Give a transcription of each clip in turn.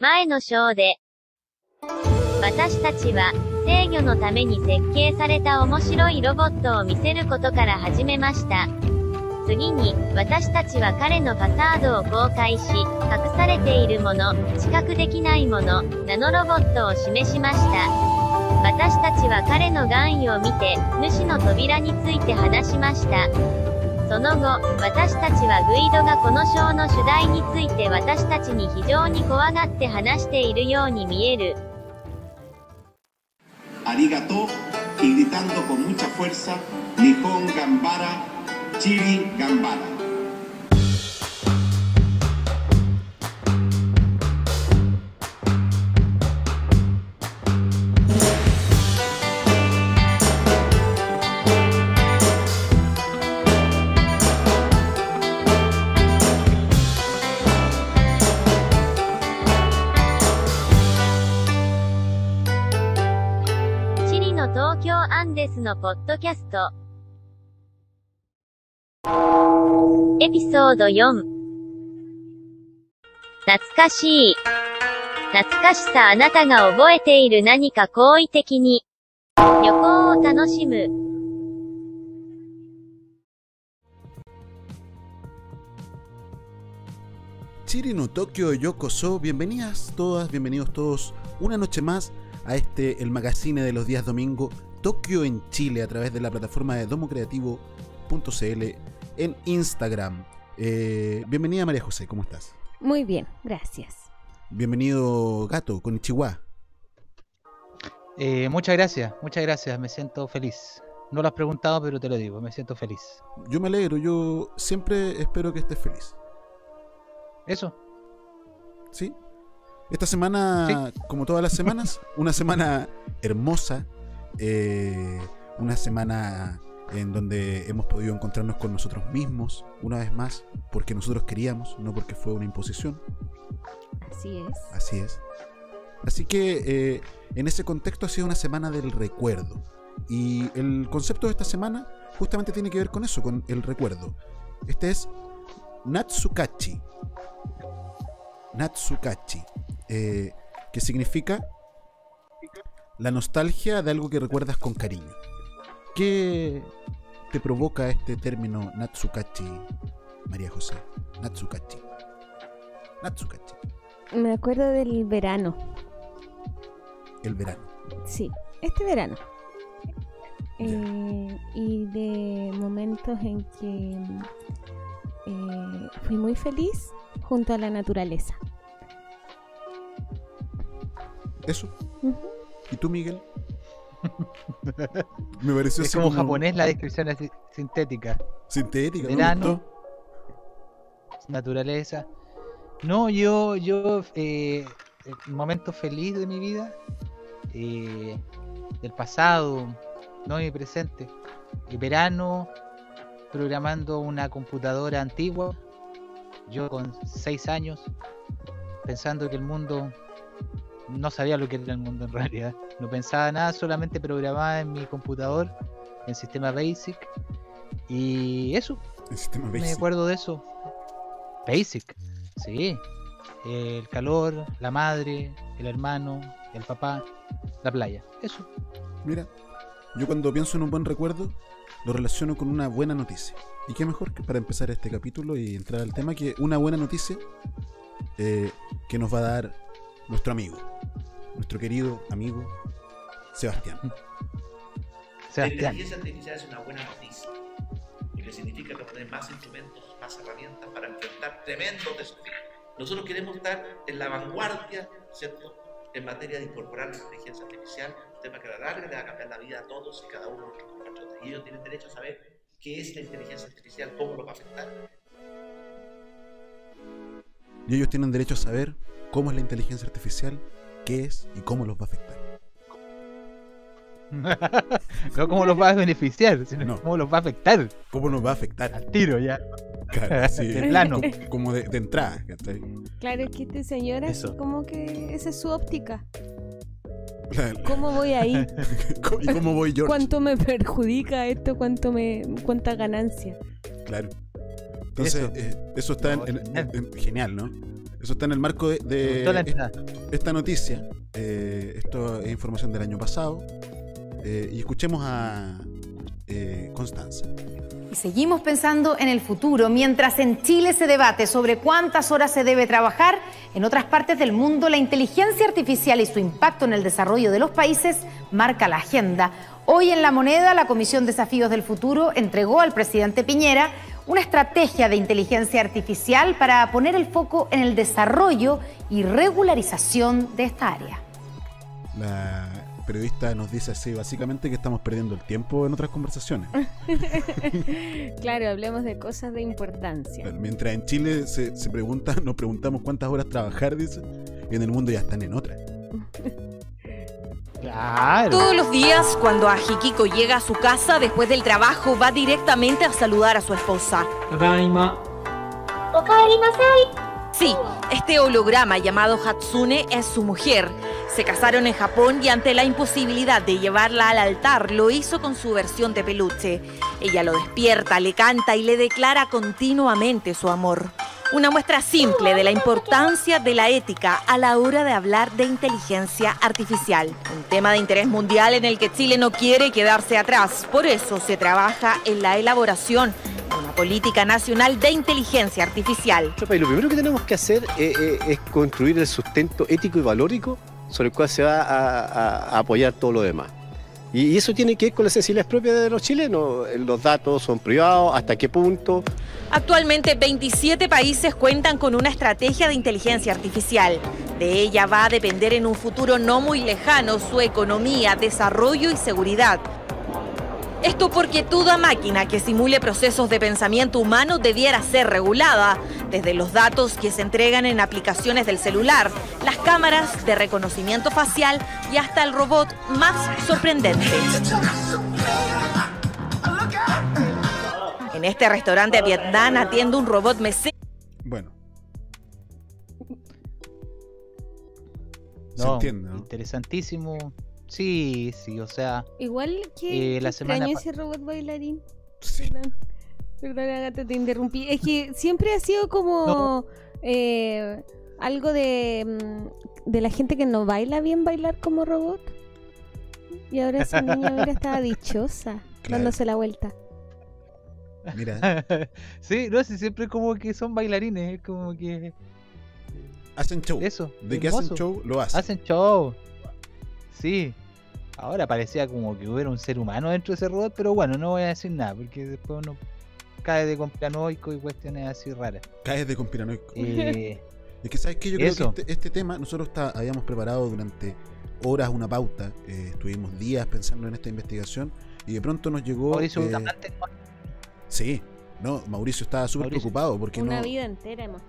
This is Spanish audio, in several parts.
前の章で、私たちは、制御のために設計された面白いロボットを見せることから始めました。次に、私たちは彼のファサードを公開し、隠されているもの、知覚できないもの、ナノロボットを示しました。私たちは彼の願意を見て、主の扉について話しました。その後、私たちはグイドがこの章の主題について私たちに非常に怖がって話しているように見える。ありがとう。gritando con mucha fuerza、チリ頑張ら。のポッドキャスト」エピソード4懐かしい懐かしさあなたが覚えている何か好意的に旅行を楽しむ Chirino Tokio Yokoso, bienvenidas todas, bienvenidos todos una noche más a este, el magazine de los días domingo, Tokio en Chile, a través de la plataforma de domocreativo.cl en Instagram. Eh, bienvenida María José, ¿cómo estás? Muy bien, gracias. Bienvenido Gato, con Chihuahua. Eh, muchas gracias, muchas gracias, me siento feliz. No lo has preguntado, pero te lo digo, me siento feliz. Yo me alegro, yo siempre espero que estés feliz. Eso, ¿Sí? Esta semana, como todas las semanas, una semana hermosa, eh, una semana en donde hemos podido encontrarnos con nosotros mismos, una vez más, porque nosotros queríamos, no porque fue una imposición. Así es. Así es. Así que eh, en ese contexto ha sido una semana del recuerdo. Y el concepto de esta semana justamente tiene que ver con eso, con el recuerdo. Este es Natsukachi. Natsukachi. eh, que significa la nostalgia de algo que recuerdas con cariño. ¿Qué te provoca este término Natsukachi, María José? Natsukachi. Natsukachi. Me acuerdo del verano. El verano. Sí, este verano. Eh, y de momentos en que eh, fui muy feliz junto a la naturaleza. Eso. ¿Y tú, Miguel? Me pareció es así como japonés la descripción sintética. Sintética, ¿no? Verano. Naturaleza. No, yo, yo, eh, el momento feliz de mi vida, eh, del pasado, no mi presente. El verano, programando una computadora antigua, yo con seis años, pensando que el mundo, no sabía lo que era el mundo en realidad. No pensaba nada, solamente programaba en mi computador, en sistema BASIC. Y eso, El sistema me basic. acuerdo de eso. Basic, sí. El calor, la madre, el hermano, el papá, la playa. Eso. Mira, yo cuando pienso en un buen recuerdo, lo relaciono con una buena noticia. Y qué mejor que para empezar este capítulo y entrar al tema que una buena noticia eh, que nos va a dar nuestro amigo, nuestro querido amigo Sebastián. La inteligencia artificial es una buena noticia, porque significa que tener más instrumentos, más herramientas para enfrentar tremendos desafíos. Nosotros queremos estar en la vanguardia, ¿cierto?, en materia de incorporar la inteligencia artificial, un tema que a la larga le va a cambiar la vida a todos y cada uno de nuestros compatriotas. Y ellos tienen derecho a saber qué es la inteligencia artificial, cómo lo va a afectar. Y ellos tienen derecho a saber cómo es la inteligencia artificial, qué es y cómo los va a afectar. no cómo los va a beneficiar, sino No. cómo los va a afectar. ¿Cómo nos va a afectar? Al tiro ya. Claro, De plano. Como, de, de entrada. ¿cachai? Claro, es que este señor es como que esa es su óptica. Claro. ¿Cómo voy ahí? ¿Y cómo voy George? ¿Cuánto me perjudica esto? ¿Cuánto me cuánta ganancia? Claro. Entonces, Eso. eh, eso está en- en- genial. en- genial, ¿no? Eso está en el marco de, esta noticia. Eh, esto es información del año pasado. Eh, y escuchemos a eh, Constanza. Y seguimos pensando en el futuro. Mientras en Chile se debate sobre cuántas horas se debe trabajar, en otras partes del mundo la inteligencia artificial y su impacto en el desarrollo de los países marca la agenda. Hoy en La Moneda, la Comisión Desafíos del Futuro entregó al presidente Piñera una estrategia de inteligencia artificial para poner el foco en el desarrollo y regularización de esta área. La periodista nos dice así, básicamente que estamos perdiendo el tiempo en otras conversaciones. claro, hablemos de cosas de importancia. Mientras en Chile se, se pregunta, nos preguntamos cuántas horas trabajar, dice, y en el mundo ya están en otras. Claro. Todos los días, cuando Ajikiko llega a su casa después del trabajo, va directamente a saludar a su esposa. Sí, este holograma llamado Hatsune es su mujer. Se casaron en Japón y ante la imposibilidad de llevarla al altar, lo hizo con su versión de peluche. Ella lo despierta, le canta y le declara continuamente su amor. Una muestra simple de la importancia de la ética a la hora de hablar de inteligencia artificial. Un tema de interés mundial en el que Chile no quiere quedarse atrás. Por eso se trabaja en la elaboración de una política nacional de inteligencia artificial. Lo primero que tenemos que hacer eh, eh, es construir el sustento ético y valórico sobre el cual se va a apoyar todo lo demás. Y, eso tiene que ver con las sensibilidades propias de los chilenos. Eh, Los datos son privados, hasta qué punto. Actualmente 27 países cuentan con una estrategia de inteligencia artificial. De ella va a depender en un futuro no muy lejano su economía, desarrollo y seguridad. Esto porque toda máquina que simule procesos de pensamiento humano debiera ser regulada, desde los datos que se entregan en aplicaciones del celular, las cámaras de reconocimiento facial y hasta el robot más sorprendente. En este restaurante Vietnam atiende un robot mesero. Bueno. Se No, entiende, ¿no? Interesantísimo. Sí, sí, o sea, Igual que Eh, la semana ese robot bailarín. Sí. Perdón, perdón, Agata, te interrumpí. Es que siempre ha sido como eh, algo de, mm, de la gente que no baila bien bailar como robot. Y ahora esa niña mira estaba dichosa, Claro. dándose la vuelta. Mira, sí, no sé, siempre como que son bailarines, es como que hacen show. eso. De que hacen show, lo hacen. Hacen show. Sí. Ahora parecía como que hubiera un ser humano dentro de ese robot, pero bueno, no voy a decir nada, porque después uno cae de conspiranoico y cuestiones así raras. Caes de conspiranoico. Eh, Es que, ¿sabes qué? Yo creo Eso. que este, este tema, nosotros está- habíamos preparado durante horas una pauta, eh, estuvimos días pensando en esta investigación y de pronto nos llegó... Mauricio eh, sí, no, Mauricio estaba súper preocupado porque Una no, vida entera hemos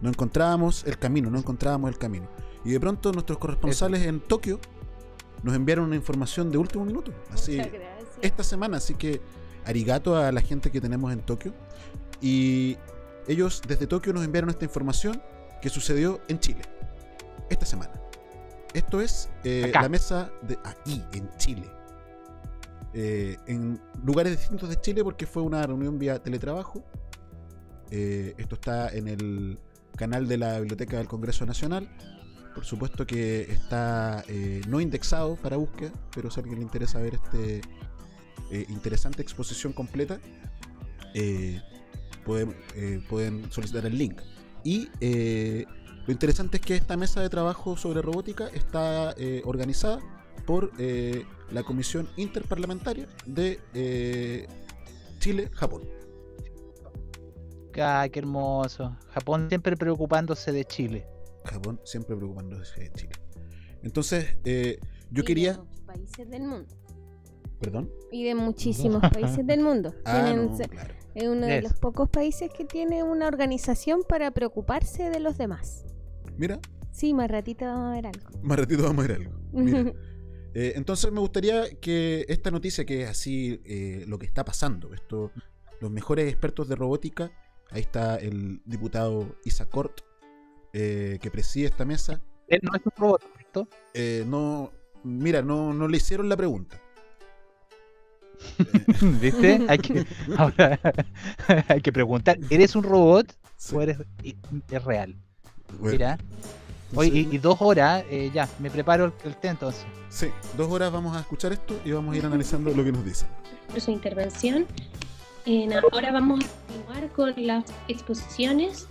no encontrábamos el camino, no encontrábamos el camino. Y de pronto nuestros corresponsales en Tokio nos enviaron una información de último minuto, así Muchas gracias. esta semana, así que arigato a la gente que tenemos en Tokio. Y ellos desde Tokio nos enviaron esta información que sucedió en Chile, esta semana. Esto es eh, la mesa de ahí, en Chile. Eh, en lugares distintos de Chile porque fue una reunión vía teletrabajo. Eh, esto está en el canal de la Biblioteca del Congreso Nacional. Por supuesto que está eh, no indexado para búsqueda, pero si a alguien le interesa ver este eh, interesante exposición completa, eh, pueden, solicitar el link. Y lo interesante es que esta mesa de trabajo sobre robótica está organizada por la Comisión Interparlamentaria de Chile-Japón. Ay, qué hermoso. Japón siempre preocupándose de Chile. Japón siempre preocupándose de Chile. Entonces, eh, yo Y de quería... los países del mundo. Perdón. Y de muchísimos países del mundo. Ah, Tienen- no, se- claro. Es uno de los pocos países que tiene una organización para preocuparse de los demás. Mira, Sí, más ratito vamos a ver algo. más ratito vamos a ver algo. Mira. Eh, entonces me gustaría que esta noticia, que es así eh, lo que está pasando, esto, los mejores expertos de robótica, ahí está el diputado Isacort, eh, que preside esta mesa, Él no es un robot, ¿cierto? eh, no, mira, no, no le hicieron la pregunta. ¿Viste? Hay que, ahora, hay que preguntar, ¿eres un robot Sí. o eres es real? Bueno, Mira. Oye, y, y dos horas, eh, ya, me preparo el, el té entonces. Sí, dos horas vamos a escuchar esto y vamos a ir analizando lo que nos dicen. por su intervención. En, ahora vamos a continuar con las exposiciones.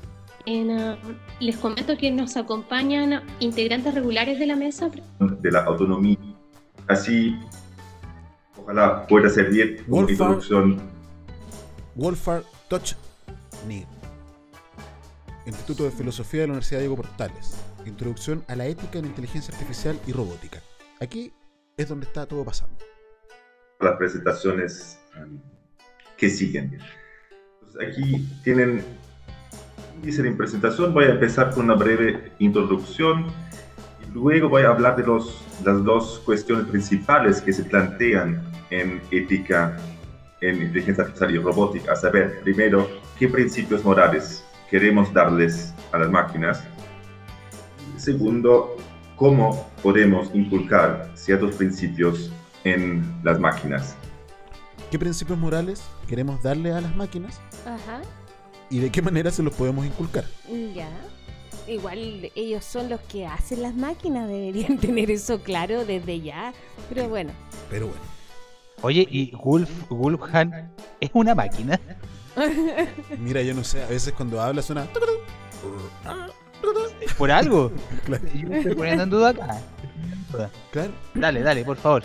En, ah, les comento que nos acompañan integrantes regulares de la mesa. de la autonomía. Así, ojalá pueda servir como introducción Wolfar Toch Ni. Instituto de Filosofía de la Universidad Diego Portales. Introducción a la ética en inteligencia artificial y robótica. Aquí es donde está todo pasando. las presentaciones um, que siguen. Aquí tienen índice de presentación. Voy a empezar con una breve introducción y luego voy a hablar de los, las dos cuestiones principales que se plantean en ética en inteligencia artificial y robótica. A saber, primero, qué principios morales queremos darles a las máquinas. Segundo, cómo podemos inculcar ciertos principios en las máquinas. ¿Qué principios morales queremos darle a las máquinas Ajá. Y de qué manera se los podemos inculcar? Ya. Igual ellos son los que hacen las máquinas, deberían tener eso claro desde ya. Pero bueno. Pero bueno, Oye, ¿y Wolf, Wolfgang es una máquina? mira, yo no sé, a veces cuando habla suena... ¿Por algo? Claro. Yo me estoy poniendo en duda acá. Claro. Dale, dale, por favor.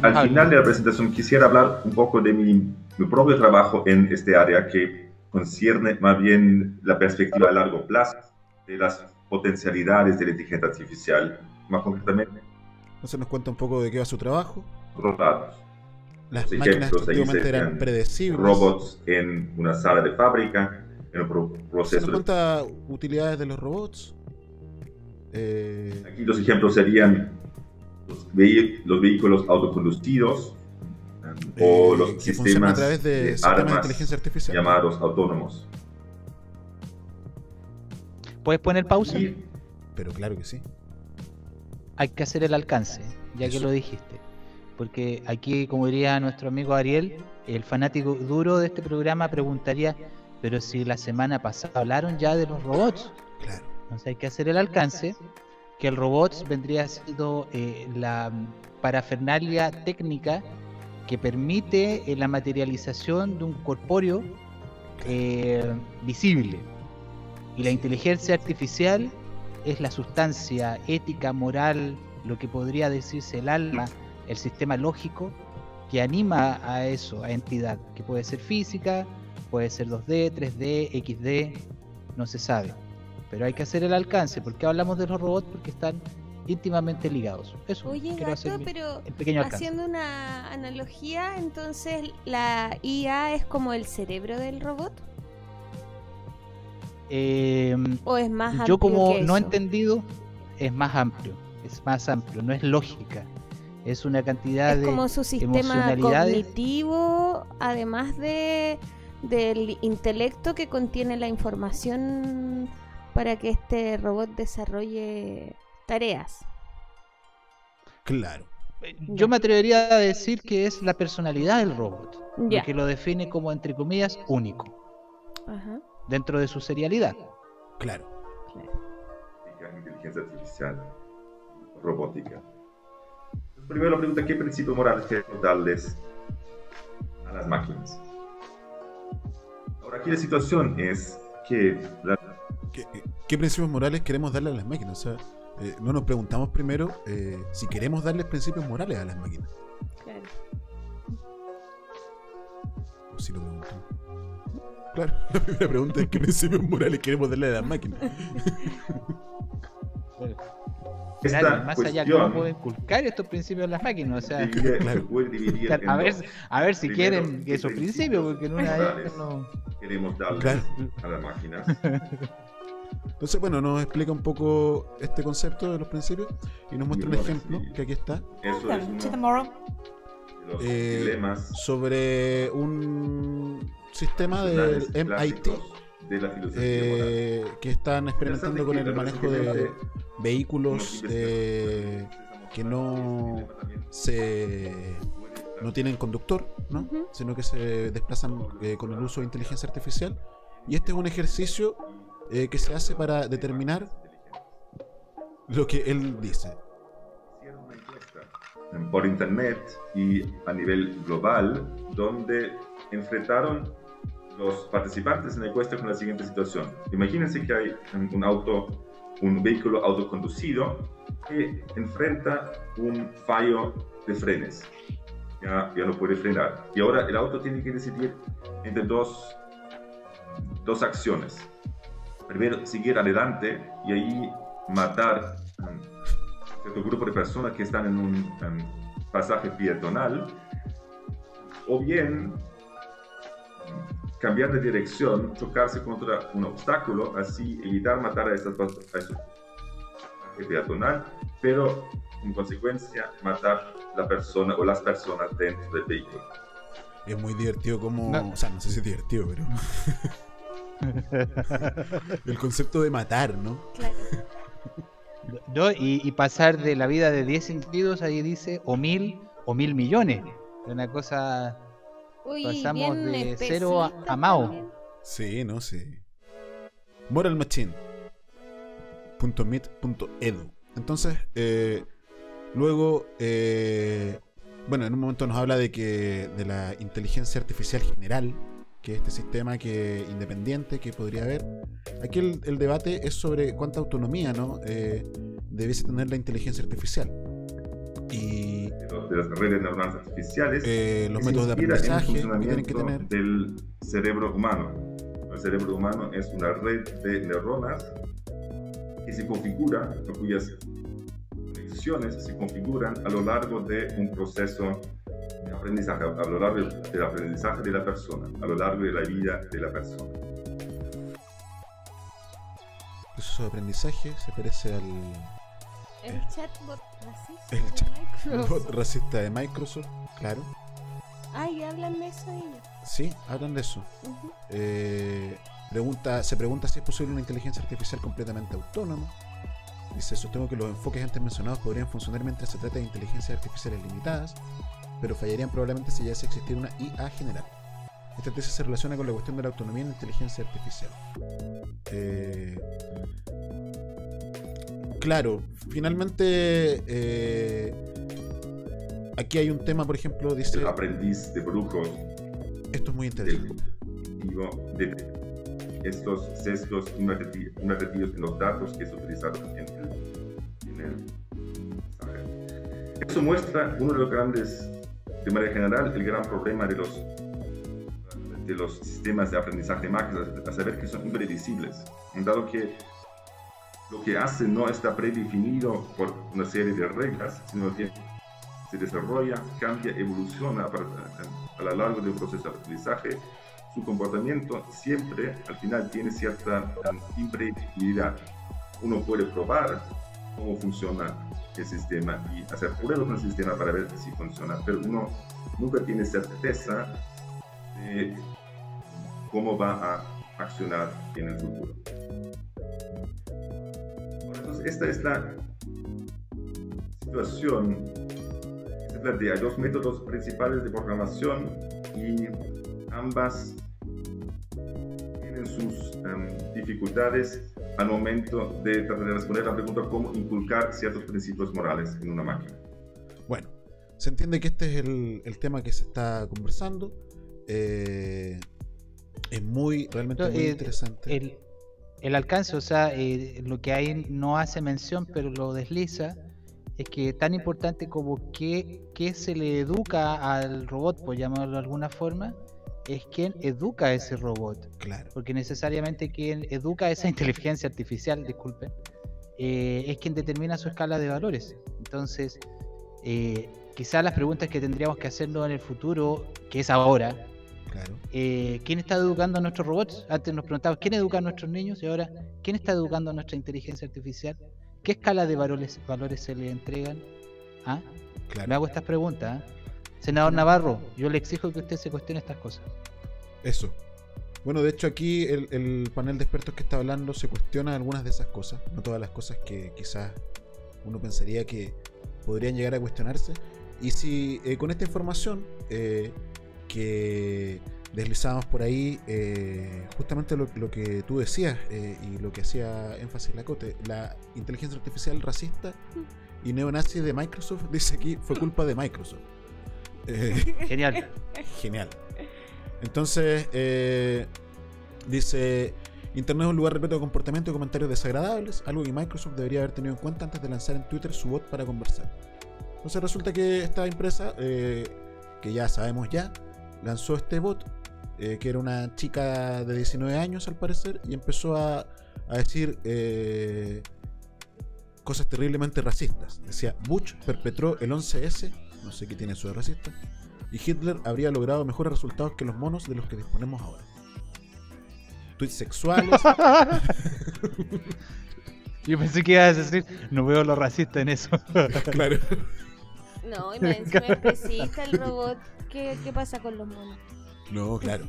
Al final de la presentación quisiera hablar un poco de mi, mi propio trabajo en este área que concierne más bien la perspectiva a largo plazo de las potencialidades de la inteligencia artificial, más concretamente Entonces nos cuenta un poco de qué va su trabajo. robots. Las Los máquinas antiguamente eran predecibles. Robots en una sala de fábrica, en un pro- Se nos proceso cuenta utilidades de los robots. Eh, Aquí los ejemplos serían los, vehículos autoconducidos o eh, los que funcionan sistemas a través de, de sistemas de armas inteligencia artificial. llamados autónomos. ¿Puedes poner pausa? Y Pero claro que sí. Hay que hacer el alcance, ya que lo dijiste. Porque aquí, como diría nuestro amigo Ariel, el fanático duro de este programa preguntaría, pero si la semana pasada hablaron ya de los robots. Claro. Entonces hay que hacer el alcance, que el robot vendría siendo eh, la parafernalia técnica que permite eh, la materialización de un corpóreo eh, visible. Y la inteligencia artificial es la sustancia ética, moral, lo que podría decirse el alma, el sistema lógico que anima a eso, a entidad, que puede ser física, puede ser 2D, 3D, XD, no se sabe. Pero hay que hacer el alcance, porque hablamos de los robots porque están íntimamente ligados. Eso, Oye, quiero hacer Gato, mi- pero pequeño haciendo una analogía, entonces la IA es como el cerebro del robot Eh, o es más amplio yo como que no he entendido, es más amplio, es más amplio, no es lógica. Es una cantidad es de como su sistema cognitivo, además de del intelecto que contiene la información para que este robot desarrolle tareas. Claro. Yo me atrevería a decir que es la personalidad del robot, Ya. lo que lo define como, entre comillas, único, Ajá. dentro de su serialidad. Claro. inteligencia artificial, robótica. Primero la pregunta, ¿qué principios morales queremos darles a las máquinas? Ahora aquí la situación es que la- ¿Qué, qué principios morales queremos darle a las máquinas? O sea, eh, no nos preguntamos primero eh, si queremos darles principios morales a las máquinas. Claro. O si lo preguntamos. Claro, la primera pregunta es qué principios morales queremos darle a las máquinas. esta Claro, más allá, ¿cómo puedo inculcar estos principios en las máquinas? O sea, Claro. a ver, a ver si Primero, quieren ¿qué esos principios, porque en una de ellas no. queremos darles Claro. a las máquinas? Entonces, bueno, nos explica un poco este concepto de los principios y nos muestra un ejemplo sí. que aquí está Eso es uno los Eh, dilemas sobre un sistema del MIT de la filosofía eh, que están experimentando con el manejo de vehículos eh, que no se no tienen conductor, ¿no? Sino que se desplazan eh, con el uso de inteligencia artificial. Y este es un ejercicio eh, que se hace para determinar lo que él dice. Por internet y a nivel global donde enfrentaron los participantes en la encuesta con la siguiente situación. Imagínense que hay un auto, un vehículo autoconducido que enfrenta un fallo de frenes. Ya, ya no puede frenar. Y ahora el auto tiene que decidir entre dos, dos acciones. Primero, seguir adelante y ahí matar a cierto grupo de personas que están en un em, pasaje peatonal. O bien cambiar de dirección, chocarse contra un obstáculo, así evitar matar a estas a esos peatonal, pero en consecuencia matar la persona o las personas dentro del vehículo. Es muy divertido como... No. O sea, no sé si es divertido, pero... el concepto de matar, ¿no? Claro. ¿no? Y, y pasar de la vida de 10 individuos, ahí dice, o mil, o mil millones. Una cosa, Uy, pasamos bien de cero a, Mao. también. Sí, no sé. Moral Machine. Punto mit punto edu. Entonces, eh, luego, eh, bueno, en un momento nos habla de que de la inteligencia artificial general, que es este sistema que independiente que podría haber. Aquí el, el debate es sobre cuánta autonomía, ¿no? Eh, debiese tener la inteligencia artificial. Y De las redes neuronales artificiales eh, los métodos de aprendizaje que tienen que tener. del cerebro humano. El cerebro humano es una red de neuronas que se configura, cuyas conexiones se configuran a lo largo de un proceso aprendizaje, a lo largo del aprendizaje de la persona, a lo largo de la vida de la persona. proceso de aprendizaje se parece al El chatbot racista. El de Microsoft. racista de Microsoft, claro. Ay, hablan de eso ellos. Sí, hablan de eso. Eh, pregunta, se pregunta si es posible una inteligencia artificial completamente autónoma. Dice, sostengo que los enfoques antes mencionados podrían funcionar mientras se trata de inteligencias artificiales limitadas, pero fallarían probablemente si ya se existiera una IA general. Esta tesis se relaciona con la cuestión de la autonomía en la inteligencia artificial. Eh, claro, finalmente eh, aquí hay un tema, por ejemplo, dice, El aprendiz de brujos esto es muy interesante. de estos sesgos inadverti- inadvertidos en los datos que se utilizaron en el, en el. Eso muestra uno de los grandes, de manera general, el gran problema de los, de los sistemas de aprendizaje máquinas, a saber que son imprevisibles, en dado que lo que hacen no está predefinido por una serie de reglas, sino que se desarrolla, cambia, evoluciona a, lo largo de un proceso de aprendizaje. Su comportamiento siempre, al final, tiene cierta um, imprevisibilidad. Uno puede probar cómo funciona el sistema y hacer pruebas con el sistema para ver si funciona, pero uno nunca tiene certeza de cómo va a accionar en el futuro. Entonces, esta es la situación se plantea. Hay dos métodos principales de programación y ambas tienen sus em, dificultades al momento de tratar de responder a la pregunta cómo inculcar ciertos principios morales en una máquina. Bueno, se entiende que este es el, el tema que se está conversando. Eh, es muy, realmente muy eh, interesante. El, el alcance, o sea, eh, lo que ahí no hace mención, pero lo desliza, es que tan importante como que, que se le educa al robot, por llamarlo de alguna forma, es quien educa a ese robot. Claro. Porque necesariamente quien educa a esa inteligencia artificial, disculpen, eh, es quien determina su escala de valores. Entonces, eh, quizás las preguntas que tendríamos que hacernos en el futuro, que es ahora, Claro. eh, ¿quién está educando a nuestros robots? Antes nos preguntábamos, ¿quién educa a nuestros niños? Y ahora, ¿quién está educando a nuestra inteligencia artificial? ¿Qué escala de valores, valores se le entregan? ¿Ah? Claro. Me hago estas preguntas. ¿ah? Senador Navarro, yo le exijo que usted se cuestione estas cosas. Eso. Bueno, de hecho aquí el, el panel de expertos que está hablando se cuestiona algunas de esas cosas, no todas las cosas que quizás uno pensaría que podrían llegar a cuestionarse. Y si eh, con esta información eh, que deslizábamos por ahí eh, justamente lo, lo que tú decías eh, y lo que hacía énfasis la Cote, la inteligencia artificial racista y neonazi de Microsoft, dice aquí, fue culpa de Microsoft. Eh, Genial. Genial. Entonces, eh, dice, Internet es un lugar repleto de comportamientos y comentarios desagradables, algo que Microsoft debería haber tenido en cuenta antes de lanzar en Twitter su bot para conversar. Entonces resulta que esta empresa, eh, que ya sabemos ya, lanzó este bot, eh, que era una chica de 19 años al parecer, y empezó a, a decir eh, cosas terriblemente racistas. Decía, Bush perpetró el 11S, no sé qué tiene eso de racista, y Hitler habría logrado mejores resultados que los monos de los que disponemos ahora. Tweets sexuales. Yo pensé que ibas a decir, no veo lo racista en eso. claro. No, y encima racista el robot. ¿Qué, ¿Qué pasa con los monos? No, claro.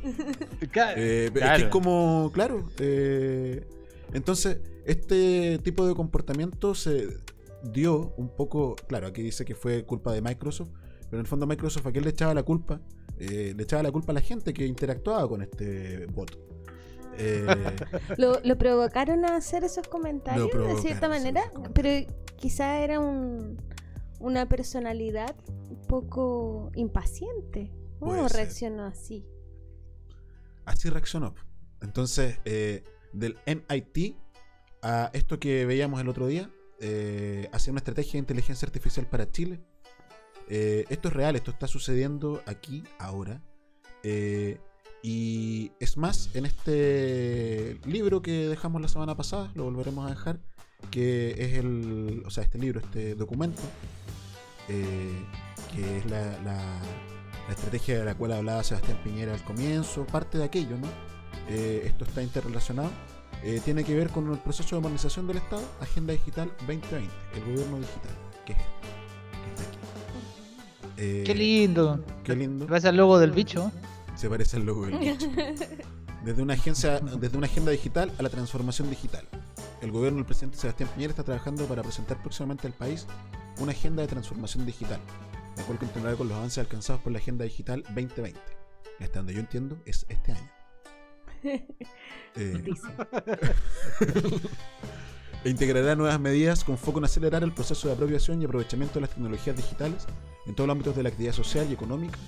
Claro, Eh, pero Es que claro. es como, claro. eh, entonces, este tipo de comportamiento se dio un poco. Claro, aquí dice que fue culpa de Microsoft, pero en el fondo Microsoft a quién le echaba la culpa? Eh, le echaba la culpa a la gente que interactuaba con este bot. Eh, ¿Lo, lo provocaron a hacer esos comentarios de cierta manera? Pero quizá era un, una personalidad un poco impaciente. ¿Cómo ser. reaccionó así? así reaccionó. Entonces, eh, del MIT a esto que veíamos el otro día, eh, una estrategia de inteligencia artificial para Chile. Eh, esto es real, esto está sucediendo aquí, ahora. Eh, y es más, en este libro que dejamos la semana pasada, lo volveremos a dejar, que es el, o sea, este libro, este documento, eh, que es la, estrategia de la cual hablaba Sebastián Piñera al comienzo, parte de aquello, ¿no? Esto está interrelacionado. Eh, tiene que ver con el proceso de modernización del Estado, Agenda Digital 2020, el gobierno digital, que es esto, que está aquí. Eh, Qué lindo. Qué lindo. Parece el logo del bicho. Se parece al logo del bicho. Desde una, agencia, desde una agenda digital a la transformación digital. El gobierno del presidente Sebastián Piñera está trabajando para presentar próximamente al país una agenda de transformación digital, la cual continuará con los avances alcanzados por la Agenda Digital 2020. Y hasta donde yo entiendo, es este año. Eh, e integrará nuevas medidas con foco en acelerar el proceso de apropiación y aprovechamiento de las tecnologías digitales en todos los ámbitos de la actividad social y económica,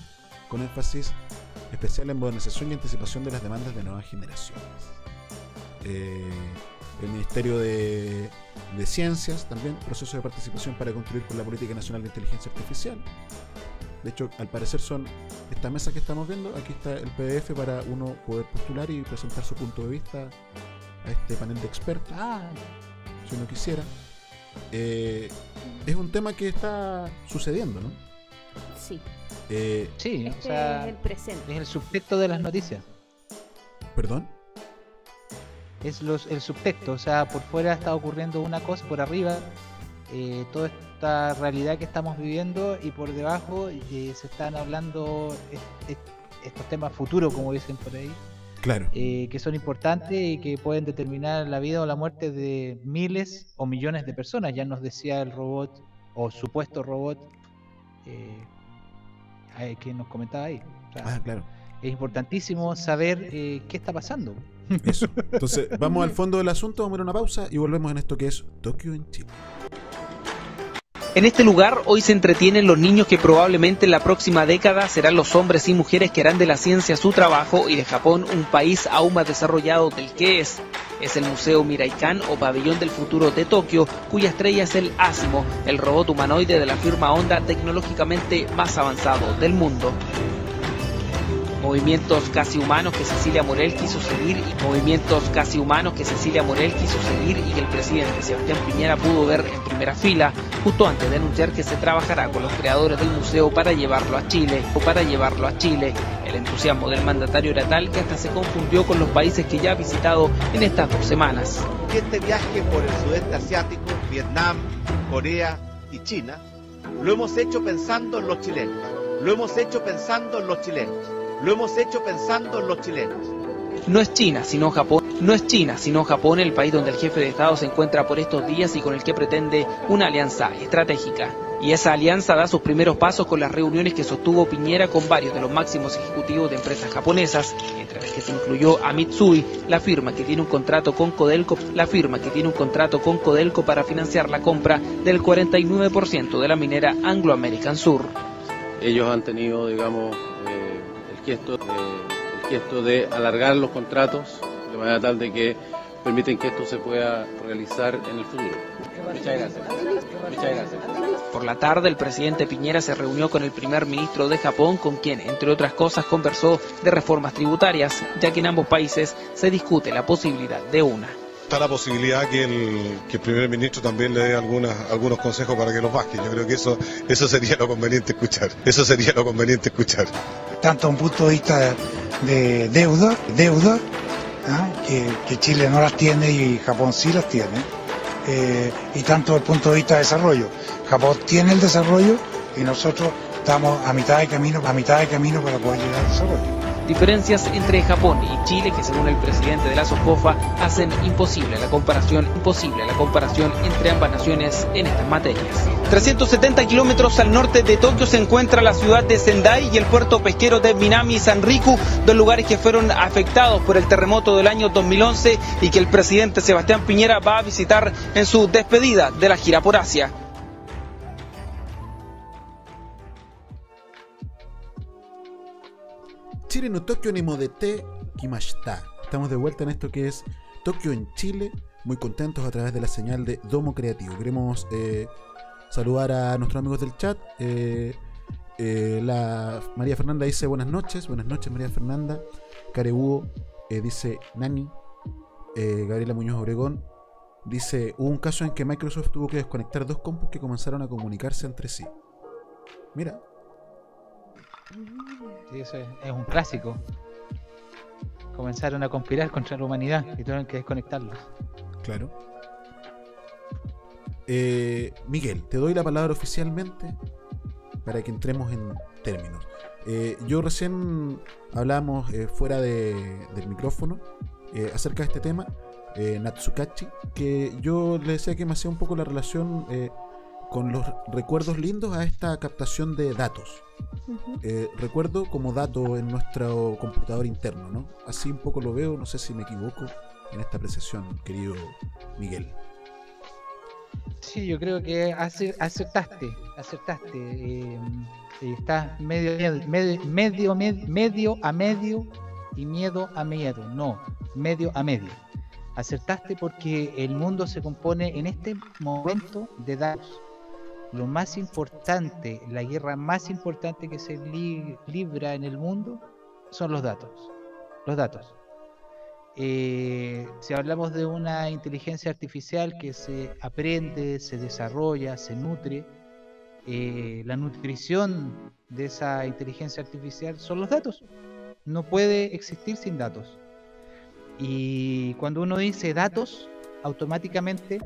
con énfasis especial en modernización y anticipación de las demandas de nuevas generaciones. Eh, el Ministerio de, de Ciencias también, proceso de participación para construir con la Política Nacional de Inteligencia Artificial. De hecho, al parecer son estas mesas que estamos viendo. Aquí está el PDF para uno poder postular y presentar su punto de vista a este panel de expertos. Ah, si uno quisiera. Eh, es un tema que está sucediendo, ¿no? Sí. Eh, sí, o Este sea, es el presente. es el subtexto de las noticias. ¿Perdón? Es los, el subtexto, o sea, por fuera está ocurriendo una cosa, por arriba eh, toda esta realidad que estamos viviendo y por debajo eh, se están hablando est- est- estos temas futuros, como dicen por ahí, Claro. eh, que son importantes y que pueden determinar la vida o la muerte de miles o millones de personas. Ya nos decía el robot o supuesto robot eh, eh, que nos comentaba ahí. O sea, Ah, claro. Es importantísimo saber eh, qué está pasando. Eso. Entonces, vamos al fondo del asunto, vamos a una pausa y volvemos en esto que es Tokio en Chile. En este lugar hoy se entretienen los niños que probablemente en la próxima década serán los hombres y mujeres que harán de la ciencia su trabajo y de Japón un país aún más desarrollado del que es. Es el Museo Miraikan o Pabellón del Futuro de Tokio, cuya estrella es el Asimo, el robot humanoide de la firma Honda tecnológicamente más avanzado del mundo. Movimientos casi humanos que Cecilia Morel quiso seguir y movimientos casi humanos que Cecilia Morel quiso seguir y que el presidente Sebastián Piñera pudo ver en primera fila justo antes de anunciar que se trabajará con los creadores del museo para llevarlo a Chile o para llevarlo a Chile. El entusiasmo del mandatario era tal que hasta se confundió con los países que ya ha visitado en estas dos semanas. este viaje por el sudeste asiático, Vietnam, Corea y China, lo hemos hecho pensando en los chilenos. Lo hemos hecho pensando en los chilenos. Lo hemos hecho pensando en los chilenos. No es China, sino Japón. No es China, sino Japón el país donde el jefe de Estado se encuentra por estos días y con el que pretende una alianza estratégica. Y esa alianza da sus primeros pasos con las reuniones que sostuvo Piñera con varios de los máximos ejecutivos de empresas japonesas, entre las que se incluyó a Mitsui, la firma que tiene un contrato con Codelco, la firma que tiene un contrato con Codelco para financiar la compra del 49% de la minera Anglo American Sur. Ellos han tenido, digamos, gesto, eh, el gesto de alargar los contratos de manera tal de que permiten que esto se pueda realizar en el futuro. Muchas gracias. Muchas gracias. Por la tarde, el presidente Piñera se reunió con el primer ministro de Japón, con quien, entre otras cosas, conversó de reformas tributarias, ya que en ambos países se discute la posibilidad de una. Está la posibilidad que el, que el primer ministro también le dé algunas, algunos consejos para que los baje. Yo creo que eso, eso sería lo conveniente escuchar. Eso sería lo conveniente escuchar. Tanto un punto de vista de deuda, deuda ¿ah? que, que, Chile no las tiene y Japón sí las tiene, eh, y tanto el punto de vista de desarrollo. Japón tiene el desarrollo y nosotros estamos a mitad de camino, a mitad de camino para poder llegar al desarrollo. Diferencias entre Japón y Chile que según el presidente de la SOFOFA hacen imposible la comparación, imposible la comparación entre ambas naciones en estas materias. 370 kilómetros al norte de Tokio se encuentra la ciudad de Sendai y el puerto pesquero de Minami Sanriku, dos lugares que fueron afectados por el terremoto del año 2011 y que el presidente Sebastián Piñera va a visitar en su despedida de la gira por Asia. Chile no Tokio ni Modete Kimashita. Estamos de vuelta en esto que es Tokio en Chile. Muy contentos a través de la señal de Domo Creativo. Queremos eh, saludar a nuestros amigos del chat. Eh, eh, la María Fernanda dice buenas noches. Buenas noches, María Fernanda. Carebuo dice Nani. Gabriela Muñoz Obregón dice: Hubo un caso en que Microsoft tuvo que desconectar dos compus que comenzaron a comunicarse entre sí. Mira, Eso es, es, un clásico. Comenzaron a conspirar contra la humanidad y tuvieron que desconectarlos. Claro. Eh, Miguel, te doy la palabra oficialmente para que entremos en términos. Eh, yo recién hablamos eh, fuera de, del micrófono acerca de este tema, Natsukachi, que yo le decía que me hacía un poco la relación con los recuerdos lindos a esta captación de datos. Uh -huh. eh, recuerdo como dato en nuestro computador interno, ¿no? Así un poco lo veo, no sé si me equivoco en esta apreciación, querido Miguel. Sí, yo creo que acertaste, acertaste. Eh, estás medio, medio, medio, medio a medio y miedo a miedo. No, medio a medio. Acertaste porque el mundo se compone en este momento de datos lo más importante, la guerra más importante que se li libra en el mundo son los datos. Los datos. Eh, si hablamos de una inteligencia artificial que se aprende, se desarrolla, se nutre, eh, la nutrición de esa inteligencia artificial son los datos. No puede existir sin datos. Y cuando uno dice datos, automáticamente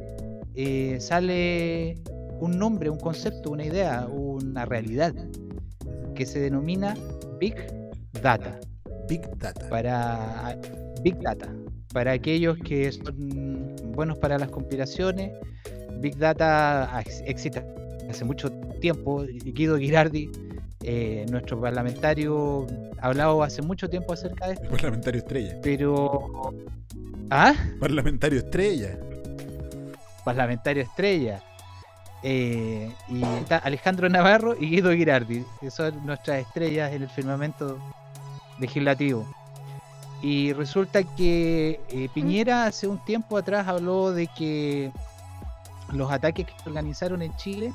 eh, sale un nombre, un concepto, una idea, una realidad que se denomina Big Data. Big Data. Para Big Data. Para aquellos que son buenos para las conspiraciones, Big Data existe hace mucho tiempo. Guido Girardi, eh, nuestro parlamentario, ha hablado hace mucho tiempo acerca de esto. El parlamentario estrella. Pero. ¿Ah? Parlamentario estrella. Parlamentario estrella. Eh, y está Alejandro Navarro y Guido Girardi, que son nuestras estrellas en el firmamento legislativo. Y resulta que eh, Piñera hace un tiempo atrás habló de que los ataques que organizaron en Chile,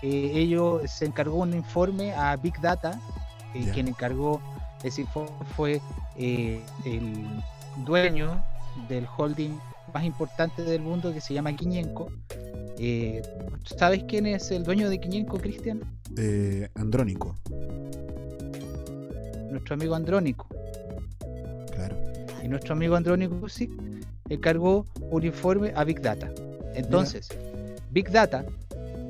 eh, ellos se encargó un informe a Big Data, yeah. quien encargó ese informe fue el dueño del holding más importante del mundo que se llama Quiñenco. Eh, ¿Sabes quién es el dueño de Quiñenco, Cristian? Eh, Andrónico. Nuestro amigo Andrónico. Claro. Y nuestro amigo Andrónico sí encargó un informe a Big Data. Entonces, Mira. Big Data,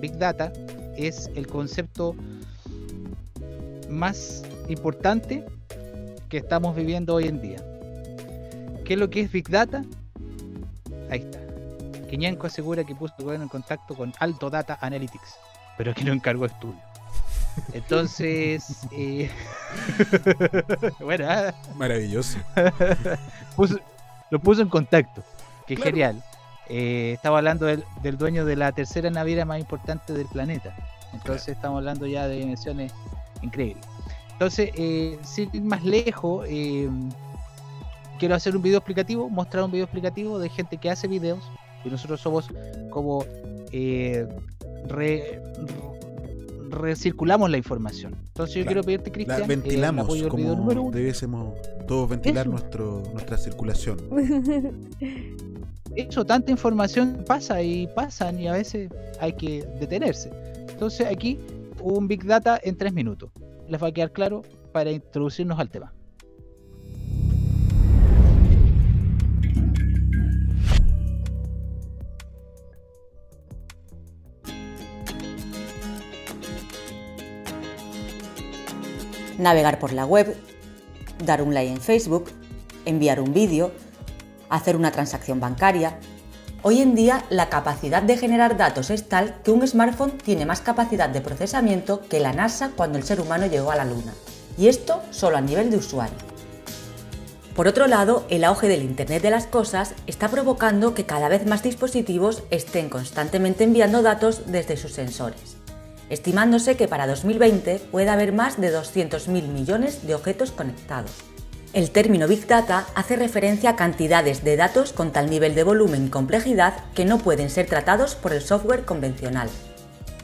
Big Data es el concepto más importante que estamos viviendo hoy en día. ¿Qué es lo que es Big Data? Ahí está. Quiñenco asegura que puso en contacto con Alto Data Analytics, pero aquí no encargo estudio. Entonces, eh, bueno, ah, Maravilloso. puso- lo puso en contacto, que Claro. genial. Eh, estaba hablando del, del dueño de la tercera naviera más importante del planeta. Entonces estamos hablando ya de dimensiones increíbles. Entonces, eh, sin ir más lejos, eh, quiero hacer un video explicativo, mostrar un video explicativo de gente que hace videos y nosotros somos como eh, re- re- recirculamos la información. Entonces yo Claro. quiero pedirte, La Cristian, eh, el ventilamos apoyo video debiésemos todos ventilar Eso. nuestro, nuestra circulación. eso, tanta información pasa y pasan y a veces hay que detenerse. Entonces aquí un Big Data en tres minutos. Les va a quedar claro para introducirnos al tema. Navegar por la web, dar un like en Facebook, enviar un vídeo, hacer una transacción bancaria. Hoy en día la capacidad de generar datos es tal que un smartphone tiene más capacidad de procesamiento que la NASA cuando el ser humano llegó a la Luna. Y esto solo a nivel de usuario. Por otro lado, el auge del Internet de las Cosas está provocando que cada vez más dispositivos estén constantemente enviando datos desde sus sensores, estimándose que para 2020 puede haber más de 200.000 millones de objetos conectados. El término Big Data hace referencia a cantidades de datos con tal nivel de volumen y complejidad que no pueden ser tratados por el software convencional.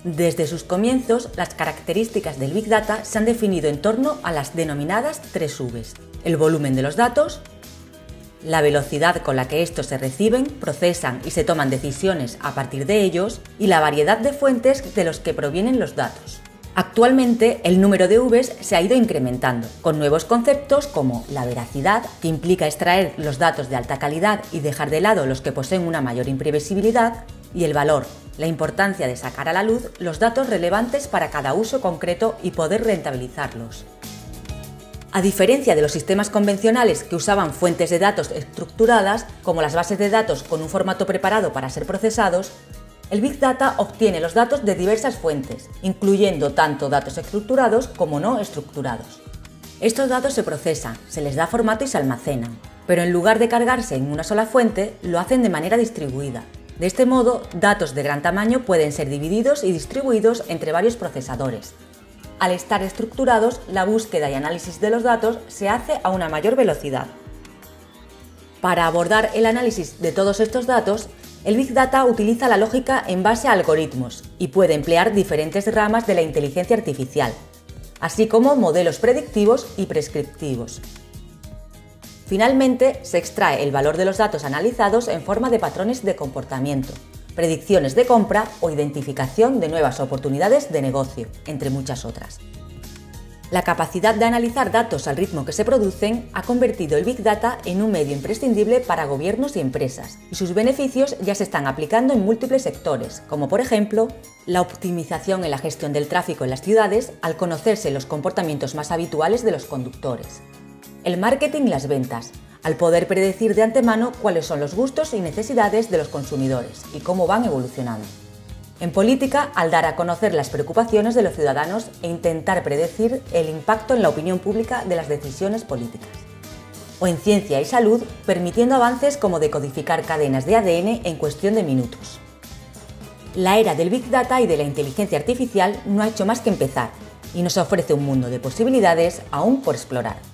Desde sus comienzos, las características del Big Data se han definido en torno a las denominadas tres Vs. El volumen de los datos, la velocidad con la que estos se reciben, procesan y se toman decisiones a partir de ellos y la variedad de fuentes de los que provienen los datos. Actualmente el número de Vs se ha ido incrementando, con nuevos conceptos como la veracidad, que implica extraer los datos de alta calidad y dejar de lado los que poseen una mayor imprevisibilidad, y el valor, la importancia de sacar a la luz los datos relevantes para cada uso concreto y poder rentabilizarlos. A diferencia de los sistemas convencionales que usaban fuentes de datos estructuradas, como las bases de datos con un formato preparado para ser procesados, el Big Data obtiene los datos de diversas fuentes, incluyendo tanto datos estructurados como no estructurados. Estos datos se procesan, se les da formato y se almacenan, pero en lugar de cargarse en una sola fuente, lo hacen de manera distribuida. De este modo, datos de gran tamaño pueden ser divididos y distribuidos entre varios procesadores. Al estar estructurados, la búsqueda y análisis de los datos se hace a una mayor velocidad. Para abordar el análisis de todos estos datos, el Big Data utiliza la lógica en base a algoritmos y puede emplear diferentes ramas de la inteligencia artificial, así como modelos predictivos y prescriptivos. Finalmente, se extrae el valor de los datos analizados en forma de patrones de comportamiento, predicciones de compra o identificación de nuevas oportunidades de negocio, entre muchas otras. La capacidad de analizar datos al ritmo que se producen ha convertido el Big Data en un medio imprescindible para gobiernos y empresas, y sus beneficios ya se están aplicando en múltiples sectores, como por ejemplo la optimización en la gestión del tráfico en las ciudades al conocerse los comportamientos más habituales de los conductores, el marketing y las ventas, al poder predecir de antemano cuáles son los gustos y necesidades de los consumidores y cómo van evolucionando. En política, al dar a conocer las preocupaciones de los ciudadanos e intentar predecir el impacto en la opinión pública de las decisiones políticas. O en ciencia y salud, permitiendo avances como decodificar cadenas de ADN en cuestión de minutos. La era del Big Data y de la inteligencia artificial no ha hecho más que empezar y nos ofrece un mundo de posibilidades aún por explorar.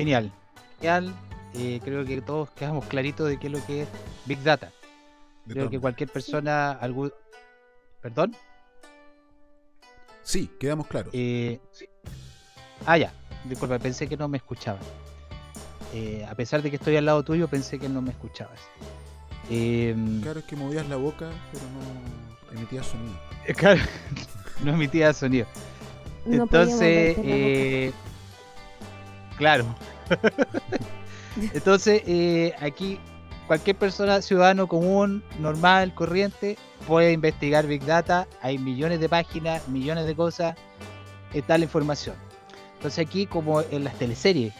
Genial. Genial. Eh, creo que todos quedamos claritos de qué es lo que es Big Data. De Creo que cualquier persona, algún... ¿Perdón? sí, quedamos claros. Eh, sí. Ah, ya. Disculpa, pensé que no me escuchaban. Eh, a pesar de que estoy al lado tuyo, pensé que no me escuchabas. Eh, Claro, es que movías la boca, pero no emitías sonido. Claro, no emitía sonido. No Entonces, eh, claro. Entonces, eh, aquí cualquier persona, ciudadano común, normal, corriente, puede investigar Big Data. Hay millones de páginas, millones de cosas, está la información. Entonces aquí como en las teleseries,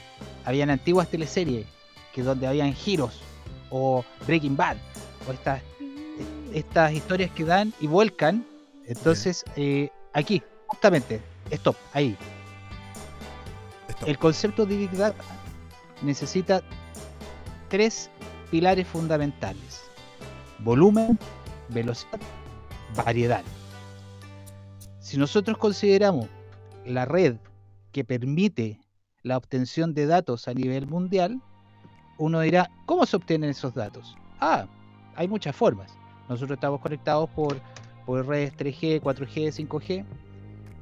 habían antiguas teleseries que donde habían giros o Breaking Bad o estas estas historias que dan y vuelcan. Entonces eh, aquí justamente stop ahí. El concepto de Big Data necesita tres pilares fundamentales: volumen, velocidad, variedad. Si nosotros consideramos la red que permite la obtención de datos a nivel mundial, uno dirá, ¿cómo se obtienen esos datos? Ah, hay muchas formas. Nosotros estamos conectados por, por redes 3G, 4G, 5G.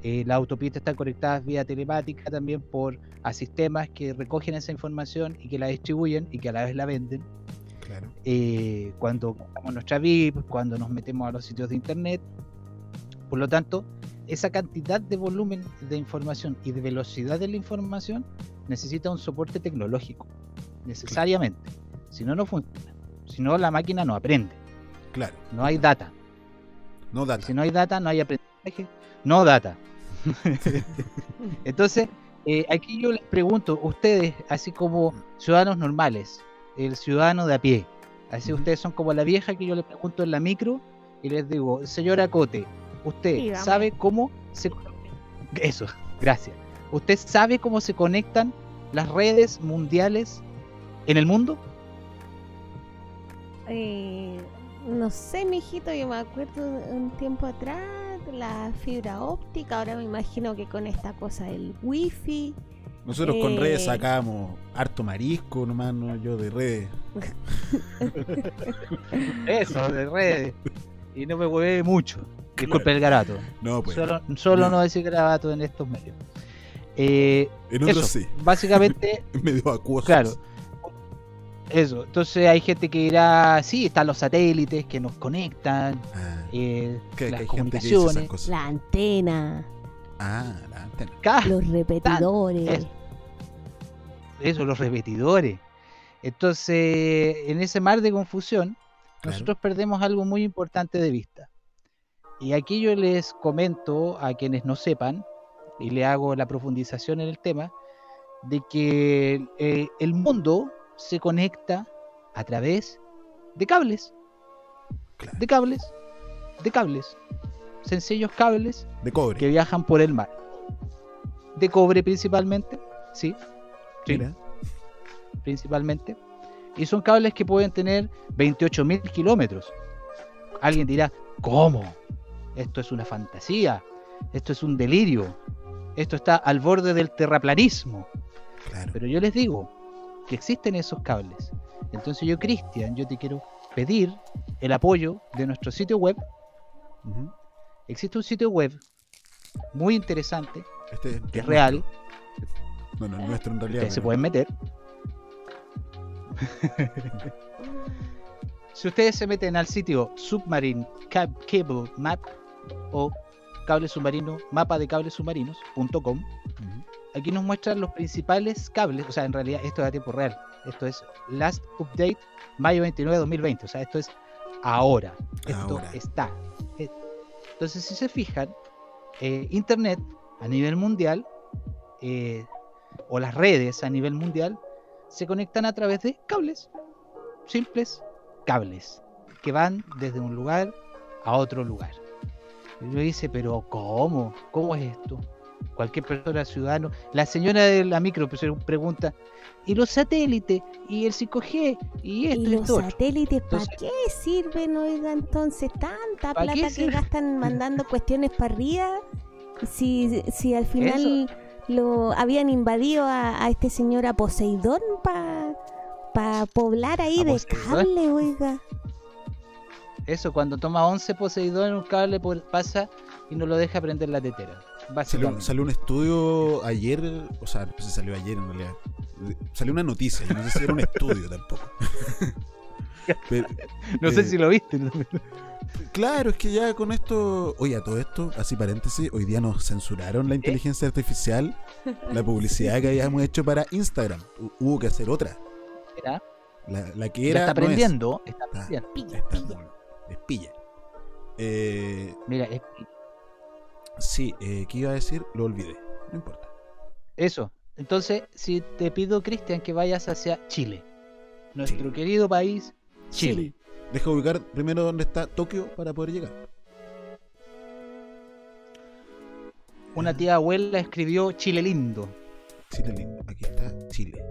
Eh, las autopistas están conectadas vía telemática también por a sistemas que recogen esa información y que la distribuyen y que a la vez la venden. Claro. Eh, cuando compramos nuestra VIP, cuando nos metemos a los sitios de internet. Por lo tanto, esa cantidad de volumen de información y de velocidad de la información necesita un soporte tecnológico, necesariamente. Si no, no funciona. Si no, la máquina no aprende. Claro. No hay data. No data. Si no hay data, no hay aprendizaje. No data. Entonces, eh, aquí yo les pregunto, ustedes, así como ciudadanos normales, el ciudadano de a pie, así ustedes son como la vieja que yo le pregunto en la micro y les digo, señora Cote, ¿usted Dígame. sabe cómo se... Eso, gracias. ¿Usted sabe cómo se conectan las redes mundiales en el mundo? Eh, no sé, mijito, yo me acuerdo un tiempo atrás la fibra óptica, ahora me imagino que con esta cosa del wifi. Nosotros con eh, redes sacábamos harto marisco, nomás, no yo de redes. Eso, de redes. Y no me hueve mucho. Disculpe el garato. No, pues. Solo, solo no decir garato en estos medios. Eh, En otros eso, sí. Básicamente, Medio acuosos. claro. Eso. Entonces hay gente que dirá, sí, están los satélites que nos conectan, Ah, Las que hay gente que dice esas comunicaciones. cosas. La antena, Ah, la antena. Los repetidores. Eso. Eso, los repetidores. Entonces, en ese mar de confusión, nosotros perdemos algo muy importante de vista. Y aquí yo les comento a quienes no sepan, y le hago la profundización en el tema, de que eh, el mundo se conecta a través de cables. De cables. De cables. Sencillos cables De cobre. que viajan por el mar. De cobre principalmente, sí. Sí, Mira. principalmente. Y son cables que pueden tener 28.000 kilómetros. Alguien dirá, ¿cómo? Esto es una fantasía. Esto es un delirio. Esto está al borde del terraplanismo. Pero yo les digo que existen esos cables. Entonces yo, Cristian, yo te quiero pedir el apoyo de nuestro sitio web. Existe un sitio web muy interesante, Este que es real, Bueno, el nuestro en realidad. Ustedes se pueden meter. si ustedes se meten al sitio Submarine Cab- Cable Map o cable submarino, mapa de cables submarinos.com, aquí nos muestran los principales cables, o sea, en realidad esto es a tiempo real. Esto es Last Update, mayo 29 de 2020, o sea, esto es ahora. Esto Ahora. está. Eh, Entonces, si se fijan, eh, Internet a nivel mundial eh, o las redes a nivel mundial se conectan a través de cables, simples cables, que van desde un lugar a otro lugar. Y uno dice, pero ¿cómo? ¿Cómo es esto? Cualquier persona, ciudadano. La señora de la micro pues, pregunta, ¿y los satélites? ¿Y el 5G? ¿Y esto? ¿Y los esto otro?". satélites para qué sirven, oiga, entonces tanta ¿Pa' plata que sirve? gastan mandando cuestiones para arriba? Si, si al final lo habían invadido a, a este señor a Poseidón para poblar ahí ¿A de Poseidón? cable, oiga. Eso, cuando toma 11 Poseidón, un cable pasa y no lo deja prender la tetera. Salió, salió un estudio ayer, o sea, no sé si salió ayer en realidad. Salió una noticia, y no sé si era un estudio tampoco. Pero, No sé eh, si lo viste. Claro, es que ya con esto. Oye, a todo esto, así paréntesis, hoy día nos censuraron la inteligencia artificial, la publicidad que habíamos hecho para Instagram. Hu- Hubo que hacer otra. Era. La, la que Ya era. está no es. aprendiendo, está Está- aprendiendo. está muy- es pilla. Eh, Mira, es- sí, eh, ¿qué iba a decir? Lo olvidé. No importa. Eso. Entonces, si te pido, Cristian, que vayas hacia Chile. Nuestro querido país, Chile. Deja ubicar primero dónde está Tokio para poder llegar. Una tía abuela escribió Chile lindo. Chile lindo. Aquí está Chile.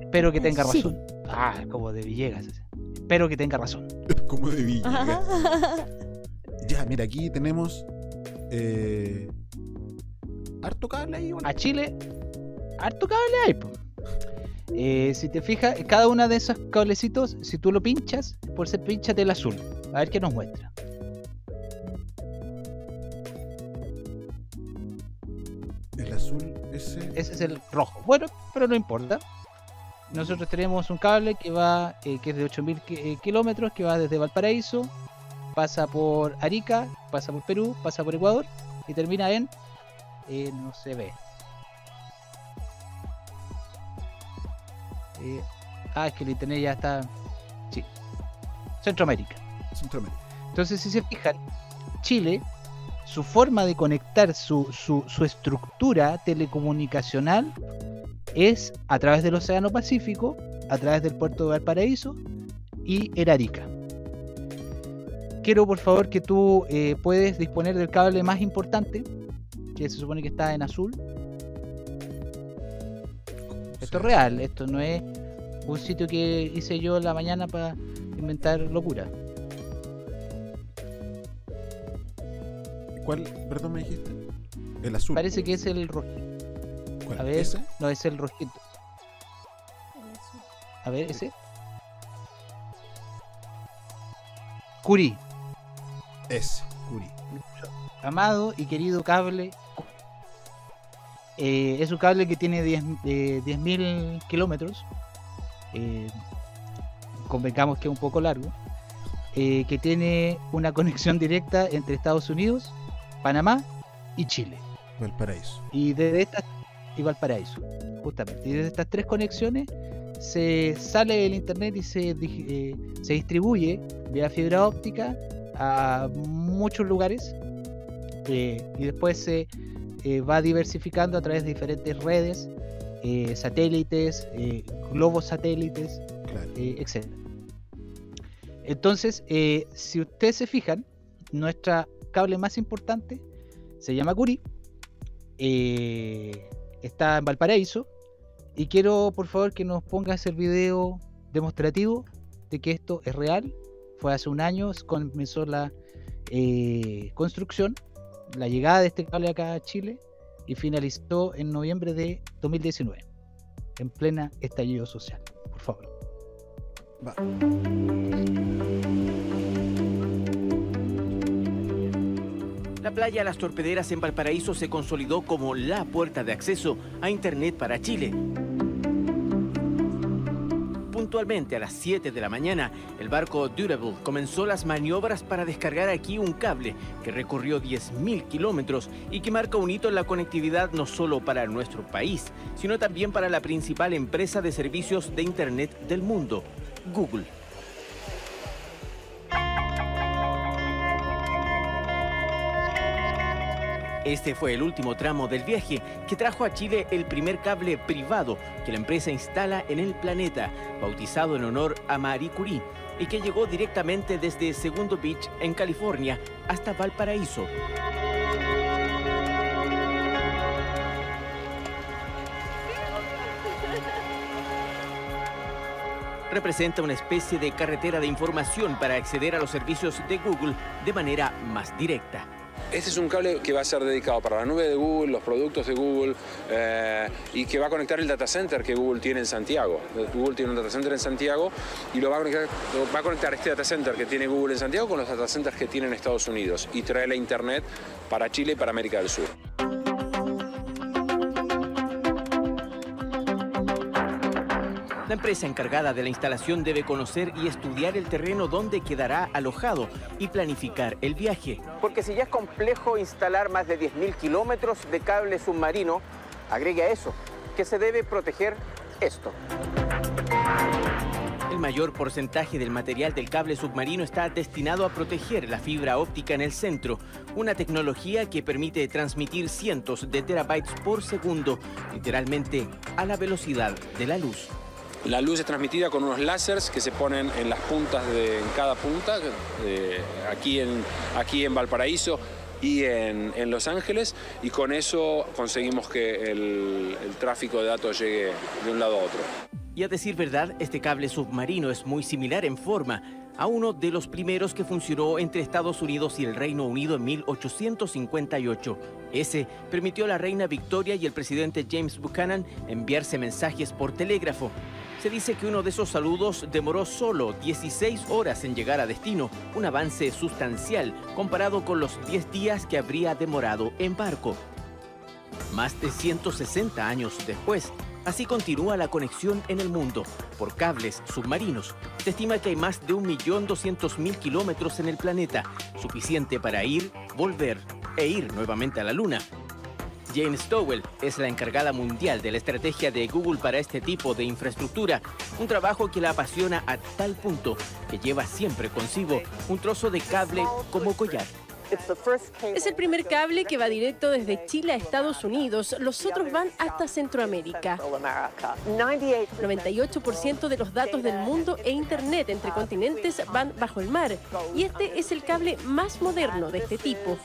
Espero que tenga Sí. razón. Ah, es como de Villegas. Espero que tenga razón. Como de Villegas. Ya, mira, aquí tenemos. Eh, harto cable ahí, bueno. A Chile, harto cable hay. po. Eh, si te fijas, cada una de esos cablecitos, si tú lo pinchas, por ser pinchate el azul. A ver qué nos muestra. El azul, ese. Ese es el rojo. Bueno, pero no importa. Nosotros tenemos un cable que va, eh, que es de 8000 ki- eh, kilómetros, que va desde Valparaíso, pasa por Arica, pasa por Perú, pasa por Ecuador y termina en. eh, no se ve. Eh, ah, es que el internet ya está. Sí. Centroamérica. Centroamérica. Entonces, si se fijan, Chile, su forma de conectar su, su, su estructura telecomunicacional es a través del Océano Pacífico, a través del puerto de Valparaíso y en Arica. Quiero por favor que tú eh, puedes disponer del cable más importante, que se supone que está en azul. Esto es real, esto no es un sitio que hice yo en la mañana para inventar locura. ¿Cuál, perdón, me dijiste? El azul. Parece que es el rojito. ¿Cuál? A ver, ¿Ese? no es el rojito. A ver, ese. Curí. Ese, Curi. Amado y querido cable. Eh, es un cable que tiene 10 eh, 10.000 kilómetros. Eh, convengamos que es un poco largo. que tiene una conexión directa entre Estados Unidos, Panamá y Chile. Valparaíso. Y desde estas y Valparaíso, justamente. Y desde estas tres conexiones se sale el internet y se, eh, se distribuye vía fibra óptica a muchos lugares. eh, y después se eh, va diversificando a través de diferentes redes, eh, satélites, globos satélites, eh, etc. Entonces, si ustedes se fijan, nuestra cable más importante se llama Curi. eh, está en Valparaíso. Y quiero, por favor, que nos pongas el video demostrativo de que esto es real. Fue hace un año, comenzó la eh, construcción, la llegada de este cable acá a Chile y finalizó en noviembre de 2019, en plena estallido social. Por favor. La playa Las Torpederas en Valparaíso se consolidó como la puerta de acceso a Internet para Chile. Puntualmente a las 7 de la mañana, el barco Durable comenzó las maniobras para descargar aquí un cable que recorrió 10.000 kilómetros y que marca un hito en la conectividad no solo para nuestro país, sino también para la principal empresa de servicios de Internet del mundo, Google. Este fue el último tramo del viaje que trajo a Chile el primer cable privado que la empresa instala en el planeta, bautizado en honor a Marie Curie, y que llegó directamente desde Segundo Beach, en California, hasta Valparaíso. Representa una especie de carretera de información para acceder a los servicios de Google de manera más directa. Este es un cable que va a ser dedicado para la nube de Google, los productos de Google eh, y que va a conectar el data center que Google tiene en Santiago. Google tiene un data center en Santiago y lo va a conectar, este data center que tiene Google en Santiago con los data centers que tiene en Estados Unidos y trae la internet para Chile y para América del Sur. La empresa encargada de la instalación debe conocer y estudiar el terreno donde quedará alojado y planificar el viaje. Porque si ya es complejo instalar más de 10.000 kilómetros de cable submarino, agregue a eso que se debe proteger esto. El mayor porcentaje del material del cable submarino está destinado a proteger la fibra óptica en el centro, una tecnología que permite transmitir cientos de terabytes por segundo, literalmente a la velocidad de la luz. La luz es transmitida con unos láseres que se ponen en las puntas de cada punta, aquí, en, aquí en Valparaíso y en, en Los Ángeles, y con eso conseguimos que el, el tráfico de datos llegue de un lado a otro. Y a decir verdad, este cable submarino es muy similar en forma a uno de los primeros que funcionó entre Estados Unidos y el Reino Unido en 1858. Ese permitió a la reina Victoria y el presidente James Buchanan enviarse mensajes por telégrafo. Se dice que uno de esos saludos demoró solo 16 horas en llegar a destino, un avance sustancial comparado con los 10 días que habría demorado en barco. Más de 160 años después, así continúa la conexión en el mundo por cables submarinos. Se estima que hay más de 1.200.000 kilómetros en el planeta, suficiente para ir, volver e ir nuevamente a la Luna. Jane Stowell es la encargada mundial de la estrategia de Google para este tipo de infraestructura, un trabajo que la apasiona a tal punto que lleva siempre consigo un trozo de cable como collar. Es el primer cable que va directo desde Chile a Estados Unidos. Los otros van hasta Centroamérica. 98% de los datos del mundo e Internet entre continentes van bajo el mar. Y este es el cable más moderno de este tipo.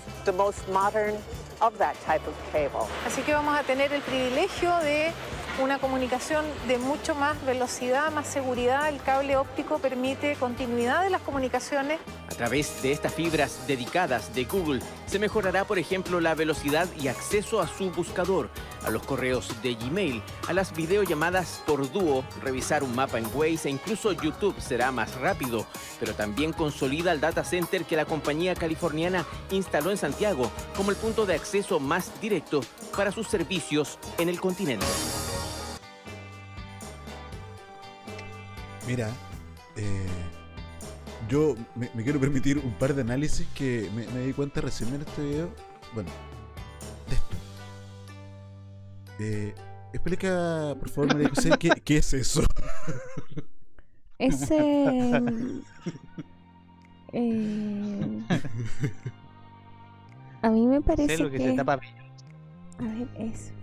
Así que vamos a tener el privilegio de una comunicación de mucho más velocidad, más seguridad. El cable óptico permite continuidad de las comunicaciones. A través de estas fibras dedicadas de Google se mejorará, por ejemplo, la velocidad y acceso a su buscador, a los correos de Gmail, a las videollamadas por dúo, revisar un mapa en Waze e incluso YouTube será más rápido, pero también consolida el data center que la compañía californiana instaló en Santiago como el punto de acceso más directo para sus servicios en el continente. Mira, eh, yo me, me quiero permitir un par de análisis que me, me di cuenta recién en este video. Bueno, de esto. Eh, explica, por favor, María José, ¿qué, qué es eso? Ese. eh, a mí me parece Sé lo que, se tapa A ver, eso.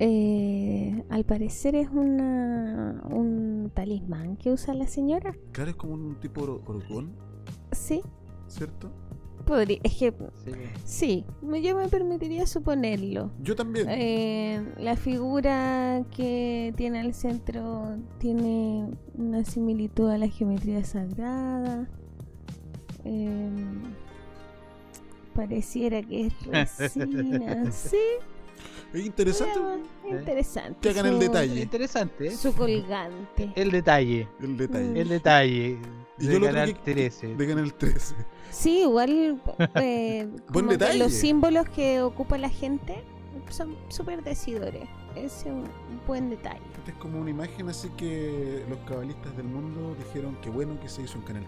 Eh, al parecer es una un talismán que usa la señora. Claro, es como un tipo oro- orgón, Sí, ¿cierto? podría, es que sí, yo me permitiría suponerlo. Yo también. Eh, la figura que tiene al centro tiene una similitud a la geometría sagrada. Eh, pareciera que es resina. sí, Es interesante. pero interesante. Que hagan el detalle. Interesante. ¿eh? Su colgante. El detalle. El detalle. El detalle. Y de yo Canal creo que- 13. De Canal 13. Sí, igual eh, Buen detalle. los símbolos que ocupa la gente son súper decidores. Es un buen detalle. Esta es como una imagen así que los cabalistas del mundo dijeron que bueno que se hizo en Canal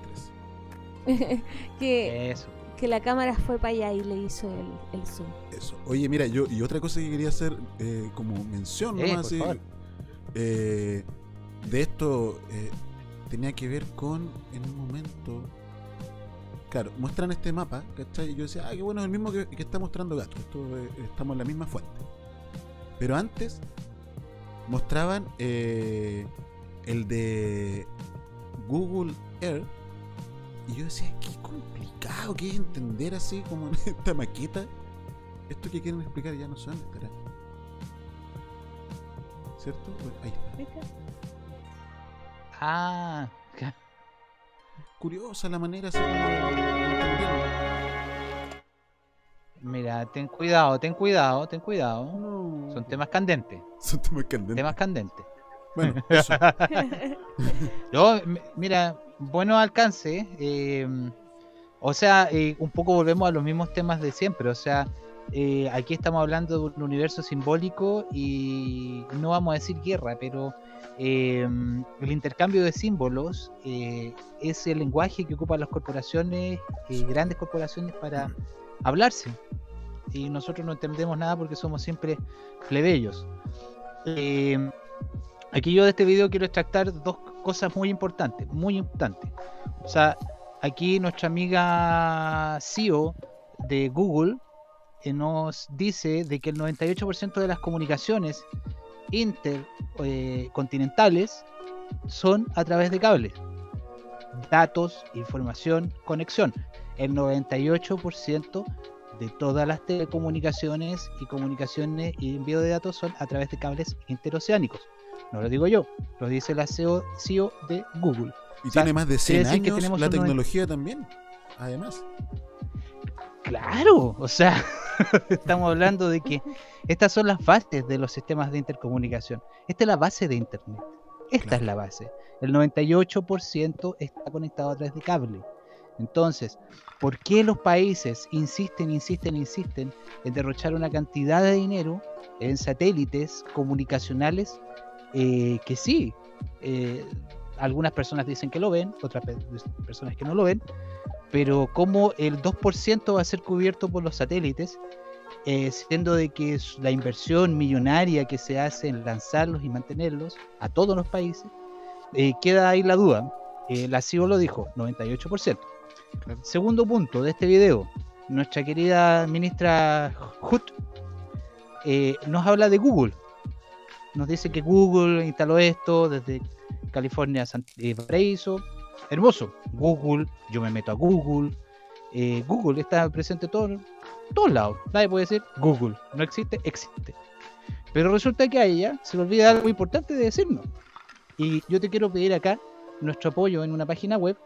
13. que, Eso. Que la cámara fue para allá y le hizo el, el zoom. Eso. Oye, mira, yo y otra cosa que quería hacer eh, como mención Eh, nomás así, favor. eh, de esto eh, tenía que ver con en un momento claro, muestran este mapa, ¿cachai? Y yo decía, ah, qué bueno, es el mismo que, que está mostrando Gato, esto eh, estamos en la misma fuente. Pero antes mostraban eh, el de Google Earth y yo decía, qué complicado que es entender así como en esta maqueta. Esto que quieren explicar ya no dónde estará. ¿Cierto? Ahí está. Ah, Curiosa la manera así como mira, ten cuidado, ten cuidado, ten cuidado. Son temas candentes. Son temas candentes. Temas candentes. Bueno, eso. M- mira, buenos alcances. eh, o sea, eh, un poco volvemos a los mismos temas de siempre. O sea, eh, aquí estamos hablando de un universo simbólico y no vamos a decir guerra, pero eh, el intercambio de símbolos eh, es el lenguaje que ocupan las corporaciones, grandes corporaciones, para hablarse. Y nosotros no entendemos nada porque somos siempre plebeyos. Aquí yo de este video quiero extractar dos cosas muy importantes, muy importantes. O sea, aquí nuestra amiga CEO de Google eh, nos dice de que el 98% de las comunicaciones intercontinentales son a través de cables. Datos, información, conexión. El 98% de todas las telecomunicaciones y comunicaciones y envío de datos son a través de cables interoceánicos. No lo digo yo, lo dice la CEO, CEO de Google. Y O sea, tiene más de quiere 100 decir que años tenemos la tecnología también. Además. Claro, o sea, estamos hablando de que estas son las bases de los sistemas de intercomunicación. Esta es la base de Internet. Esta es la base. El 98% está conectado a través de cable. Entonces, ¿por qué los países insisten, insisten, insisten en derrochar una cantidad de dinero en satélites comunicacionales eh, que sí, eh, algunas personas dicen que lo ven, otras pe- personas que no lo ven, pero como el 2% va a ser cubierto por los satélites, eh, siendo de que es la inversión millonaria que se hace en lanzarlos y mantenerlos a todos los países, eh, queda ahí la duda. La CEO lo dijo, 98%. Segundo punto de este video, nuestra querida ministra Hut nos habla de Google. Nos dice que Google instaló esto desde California a San- eh, Valparaíso. Hermoso. Google, yo me meto a Google. eh, Google está presente en todo- todos lados. Nadie puede decir Google. No existe, existe. Pero resulta que a ella se le olvida algo importante de decirnos. Y yo te quiero pedir acá nuestro apoyo en una página web.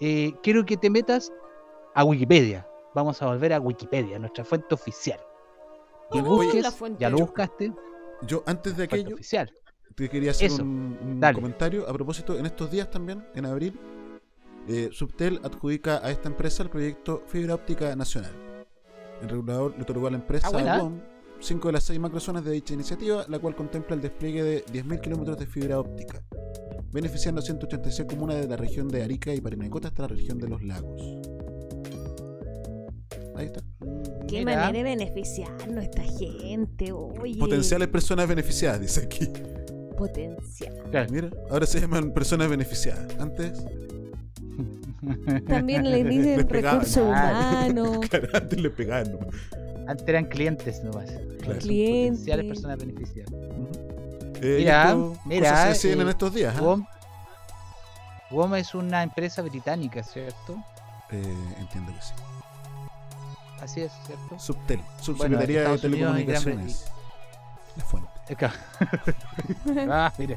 Eh, quiero que te metas a Wikipedia. Vamos a volver a Wikipedia, nuestra fuente oficial. Y busques, ya lo Yo- buscaste. Yo antes de aquello, oficial. te quería hacer Eso, un, comentario a propósito. En estos días también, en abril, eh, Subtel adjudica a esta empresa el proyecto Fibra Óptica Nacional. El regulador le otorgó a la empresa Ah, buena. WOM cinco de las seis macrozonas de dicha iniciativa, la cual contempla el despliegue de 10.000 kilómetros de fibra óptica, beneficiando a 186 comunas de la región de Arica y Parinacota hasta la región de los lagos. Ahí está. Qué Mira. manera de beneficiarnos esta gente, oye. Potenciales personas beneficiadas, dice aquí. Potencial. Mira, ahora se llaman personas beneficiadas. Antes. También le dicen recursos humanos. Claro, antes le pegaban nomás. Antes eran clientes nomás. Claro. Clientes. Potenciales personas beneficiadas. Eh, mira, esto, mira. cosas se eh, en estos días. ¿ah? WOM, WOM es una empresa británica, ¿cierto? Eh, entiendo que sí. Así es, ¿cierto? Subtel, Bueno, Subsecretaría de Telecomunicaciones. La fuente. Acá. ah, mira.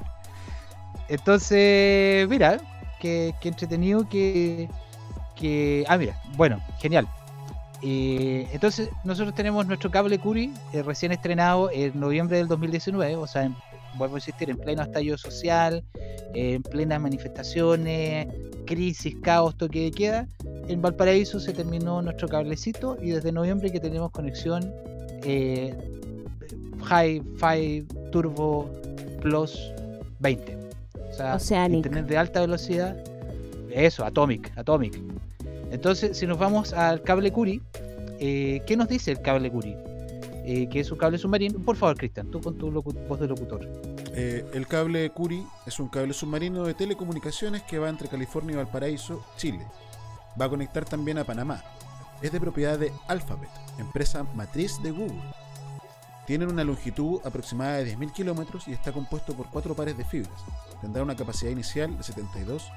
Entonces, mira, qué, qué entretenido que, que... Ah, mira, bueno, genial. Eh, entonces, nosotros tenemos nuestro cable Curi eh, recién estrenado en noviembre del 2019, o sea, en- vuelvo a insistir, en pleno estallido social, eh, en plenas manifestaciones, crisis, caos, toque de queda. En Valparaíso se terminó nuestro cablecito y desde noviembre que tenemos conexión eh, Hi-Fi Turbo Plus 20. O sea, Oceanic. internet de alta velocidad. Eso, Atomic, Atomic. Entonces, si nos vamos al cable Curi, eh, ¿qué nos dice el cable Curi? Eh, que es un cable submarino. Por favor, Cristian, tú con tu voz de locutor. Eh, el cable Curi es un cable submarino de telecomunicaciones que va entre California y Valparaíso, Chile. Va a conectar también a Panamá. Es de propiedad de Alphabet, empresa matriz de Google. Tiene una longitud aproximada de 10.000 kilómetros y está compuesto por cuatro pares de fibras. Tendrá una capacidad inicial de 72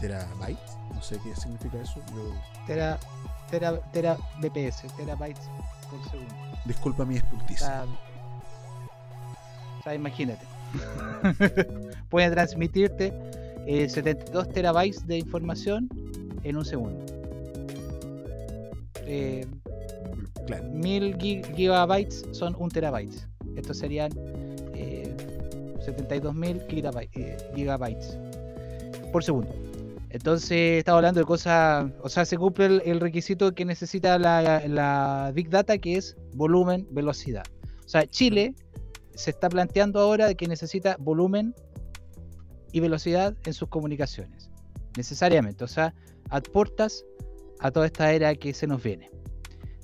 terabytes. No sé qué significa eso. Yo- Tera, tera, tera BPS, terabytes por segundo. Disculpa mi sea, o sea, imagínate. Puede transmitirte eh, 72 terabytes de información en un segundo. Eh, Claro. 1000 gi- gigabytes son un terabyte. Estos serían eh, 72.000 gigabyte- eh, gigabytes por segundo. Entonces, estaba hablando de cosas, o sea, se cumple el, el requisito que necesita la, la Big Data, que es volumen, velocidad. O sea, Chile se está planteando ahora de que necesita volumen y velocidad en sus comunicaciones. Necesariamente. O sea, aportas a toda esta era que se nos viene.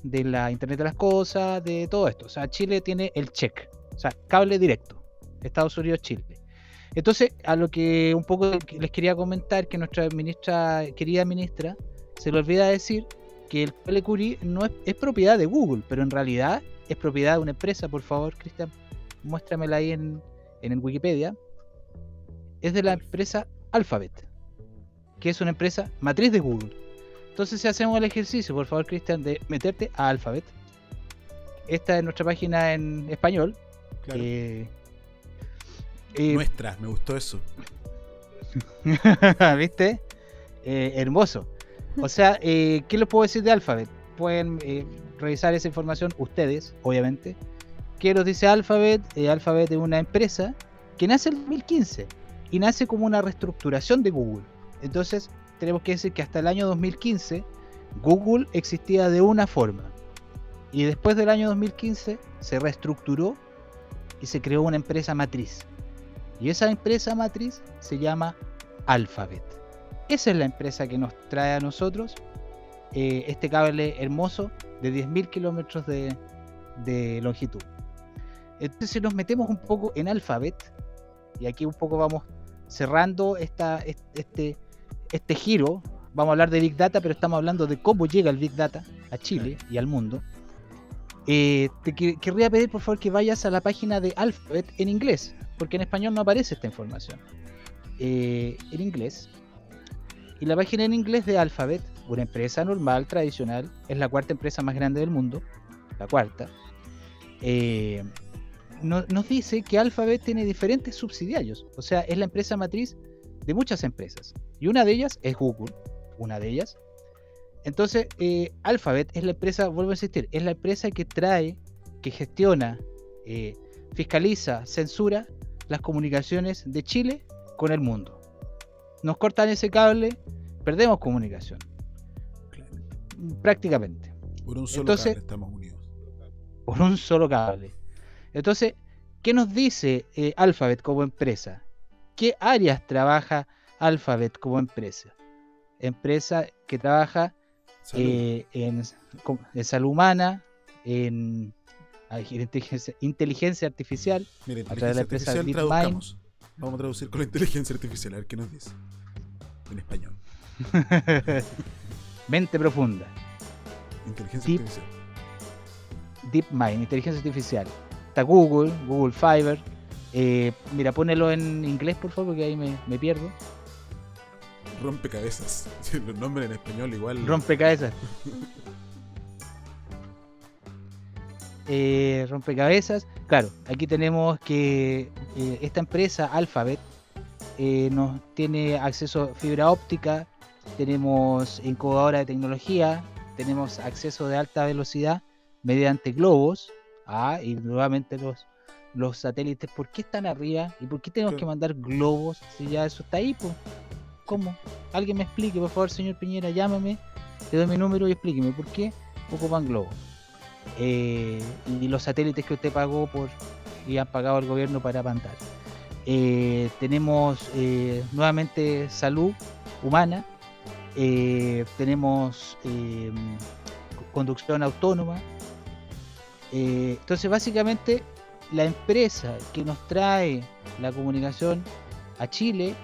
De la Internet de las Cosas, de todo esto. O sea, Chile tiene el check. O sea, cable directo. Estados Unidos, Chile. Entonces, a lo que un poco les quería comentar, que nuestra ministra, querida ministra, se le olvida decir que el cable Curie no es, es propiedad de Google, pero en realidad es propiedad de una empresa, por favor, Cristian, muéstramela ahí en, en Wikipedia. Es de la empresa Alphabet, que es una empresa matriz de Google. Entonces, si hacemos el ejercicio, por favor, Cristian, de meterte a Alphabet, esta es nuestra página en español. Claro. Eh, eh, Nuestra, me gustó eso. ¿Viste? Eh, hermoso. O sea, ¿qué les puedo decir de Alphabet? Pueden revisar esa información ustedes, obviamente. ¿Qué nos dice Alphabet? Alphabet es una empresa que nace en 2015 y nace como una reestructuración de Google. Entonces, tenemos que decir que hasta el año 2015 Google existía de una forma. Y después del año 2015 se reestructuró y se creó una empresa matriz. Y esa empresa matriz se llama Alphabet. Esa es la empresa que nos trae a nosotros eh, este cable hermoso de 10.000 kilómetros de, longitud. Entonces si nos metemos un poco en Alphabet, y aquí un poco vamos cerrando esta, este, este giro, vamos a hablar de Big Data, pero estamos hablando de cómo llega el Big Data a Chile y al mundo. Eh, te que- querría pedir por favor que vayas a la página de Alphabet en inglés, porque en español no aparece esta información. Eh, en inglés. Y la página en inglés de Alphabet, una empresa normal, tradicional, es la cuarta empresa más grande del mundo, la cuarta. eh, no- nos dice que Alphabet tiene diferentes subsidiarios, o sea, es la empresa matriz de muchas empresas. Y una de ellas es Google, una de ellas. Entonces, eh, Alphabet es la empresa, vuelvo a insistir, es la empresa que trae, que gestiona, eh, fiscaliza, censura las comunicaciones de Chile con el mundo. Nos cortan ese cable, perdemos comunicación. Prácticamente. Por un solo Entonces- cable estamos unidos. por un solo cable. Entonces, ¿qué nos dice eh, Alphabet como empresa? ¿Qué áreas trabaja Alphabet como empresa? Empresa que trabaja Salud. eh, en, salud humana, en, inteligencia, inteligencia artificial, Mira, a través de la empresa artificial. Vamos a traducir con la inteligencia artificial, a ver qué nos dice. En español. Mente profunda. Inteligencia Deep- artificial. DeepMind, inteligencia artificial. Está Google, Google Fiber. eh, mira, ponelo en inglés, por favor, porque ahí me, me pierdo. Rompecabezas. Sí, Los nombres en español igual. Rompecabezas. Eh, rompecabezas. Claro, aquí tenemos que eh, esta empresa, Alphabet, eh, nos tiene acceso a fibra óptica, tenemos incubadora de tecnología, tenemos acceso de alta velocidad mediante globos. Ah, y nuevamente los, los satélites, ¿por qué están arriba? ¿Y por qué tenemos que mandar globos si ya eso está ahí? Pues? ¿Cómo? Alguien me explique, por favor, señor Piñera, llámame, te doy mi número y explíqueme por qué ocupan globos. Eh, y los satélites que usted pagó por y han pagado el gobierno para mandar. Eh, tenemos eh, nuevamente salud humana, tenemos conducción autónoma. Entonces, básicamente, la empresa que nos trae la comunicación a Chile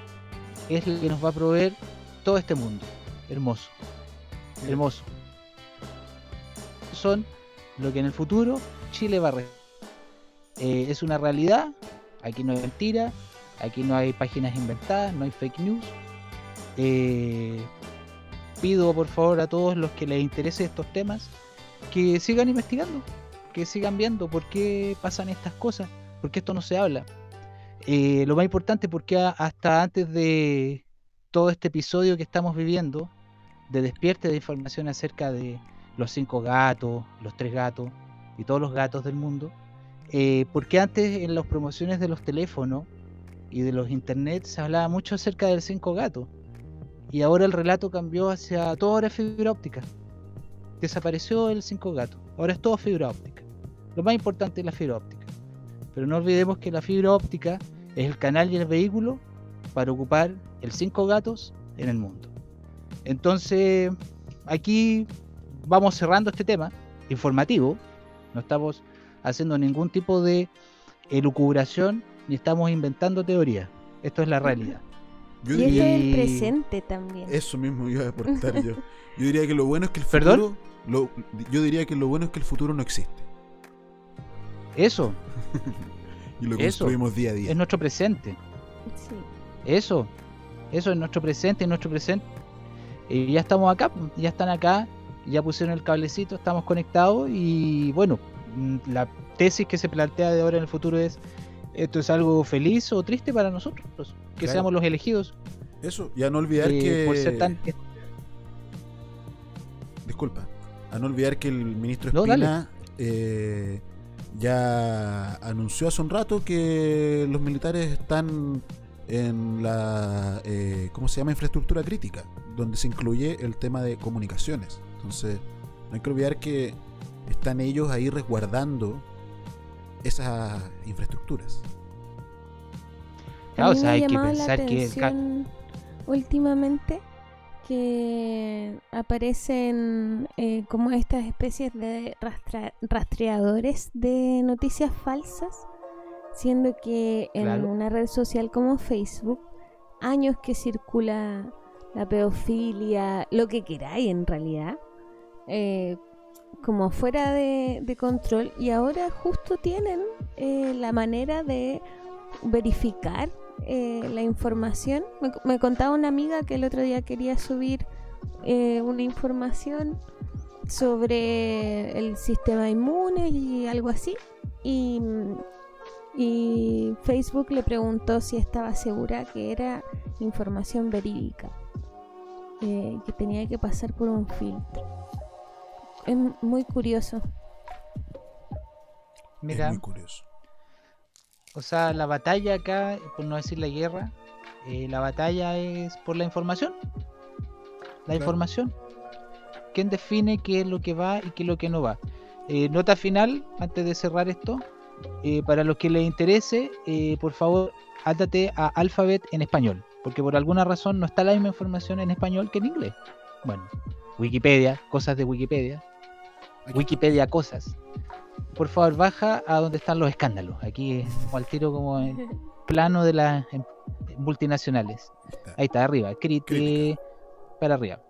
es la que nos va a proveer todo este mundo. Hermoso. Hermoso. Son lo que en el futuro Chile va a recibir. Eh, es una realidad. Aquí no hay mentira. Aquí no hay páginas inventadas. No hay fake news. Eh, pido por favor a todos los que les interese estos temas que sigan investigando. Que sigan viendo por qué pasan estas cosas. Porque esto no se habla. Eh, lo más importante porque hasta antes de todo este episodio que estamos viviendo de despierte de información acerca de los cinco gatos, los tres gatos y todos los gatos del mundo, eh, porque antes en las promociones de los teléfonos y de los internet se hablaba mucho acerca del cinco gatos y ahora el relato cambió hacia todo ahora es fibra óptica. Desapareció el cinco gatos, ahora es todo fibra óptica. Lo más importante es la fibra óptica. Pero no olvidemos que la fibra óptica es el canal y el vehículo para ocupar el cinco gatos en el mundo. Entonces, aquí vamos cerrando este tema informativo. No estamos haciendo ningún tipo de elucubración ni estamos inventando teorías. Esto es la realidad. Yo y diría- es el presente también. Eso mismo iba a aportar yo. Yo diría que lo bueno es que el ¿Perdón? futuro. lo- yo diría que lo bueno es que el futuro no existe. Eso, Y lo Eso. construimos día a día. es nuestro presente. Sí. Eso, eso es nuestro presente, es nuestro presente. Y ya estamos acá, ya están acá, ya pusieron el cablecito, estamos conectados y bueno, mm, la tesis que se plantea de ahora en el futuro es, ¿esto es algo feliz o triste para nosotros? Que Claro. seamos los elegidos. Eso, y a no olvidar eh, que. Por ser tan... Disculpa. A no olvidar que el ministro No. Espina eh, ya anunció hace un rato que los militares están en la. eh, ¿Cómo se llama? Infraestructura crítica, donde se incluye el tema de comunicaciones. Entonces, no hay que olvidar que están ellos ahí resguardando esas infraestructuras. Claro, A o sea, hay ha que pensar que... últimamente que aparecen eh, como estas especies de rastra- rastreadores de noticias falsas, siendo que en Claro. una red social como Facebook, años que circula la pedofilia, lo que queráis en realidad, eh, como fuera de, de control, y ahora justo tienen eh, la manera de verificar eh, la información. Me, me contaba una amiga que el otro día quería subir eh, una información sobre el sistema inmune y algo así. Y, y Facebook le preguntó si estaba segura que era información verídica, eh, que tenía que pasar por un filtro. Es muy curioso. Mira, Es muy curioso. O sea, la batalla acá, por no decir la guerra, eh, la batalla es por la información. La Claro. información. ¿Quién define qué es lo que va y qué es lo que no va? Eh, nota final, antes de cerrar esto, eh, para los que les interese, eh, por favor, ándate a Alphabet en español, porque por alguna razón no está la misma información en español que en inglés. Bueno, Wikipedia, cosas de Wikipedia. Wikipedia cosas. Por favor, baja a donde están los escándalos. Aquí como al tiro como en plano de las em- multinacionales. Ahí está, arriba. Crítica. Para arriba.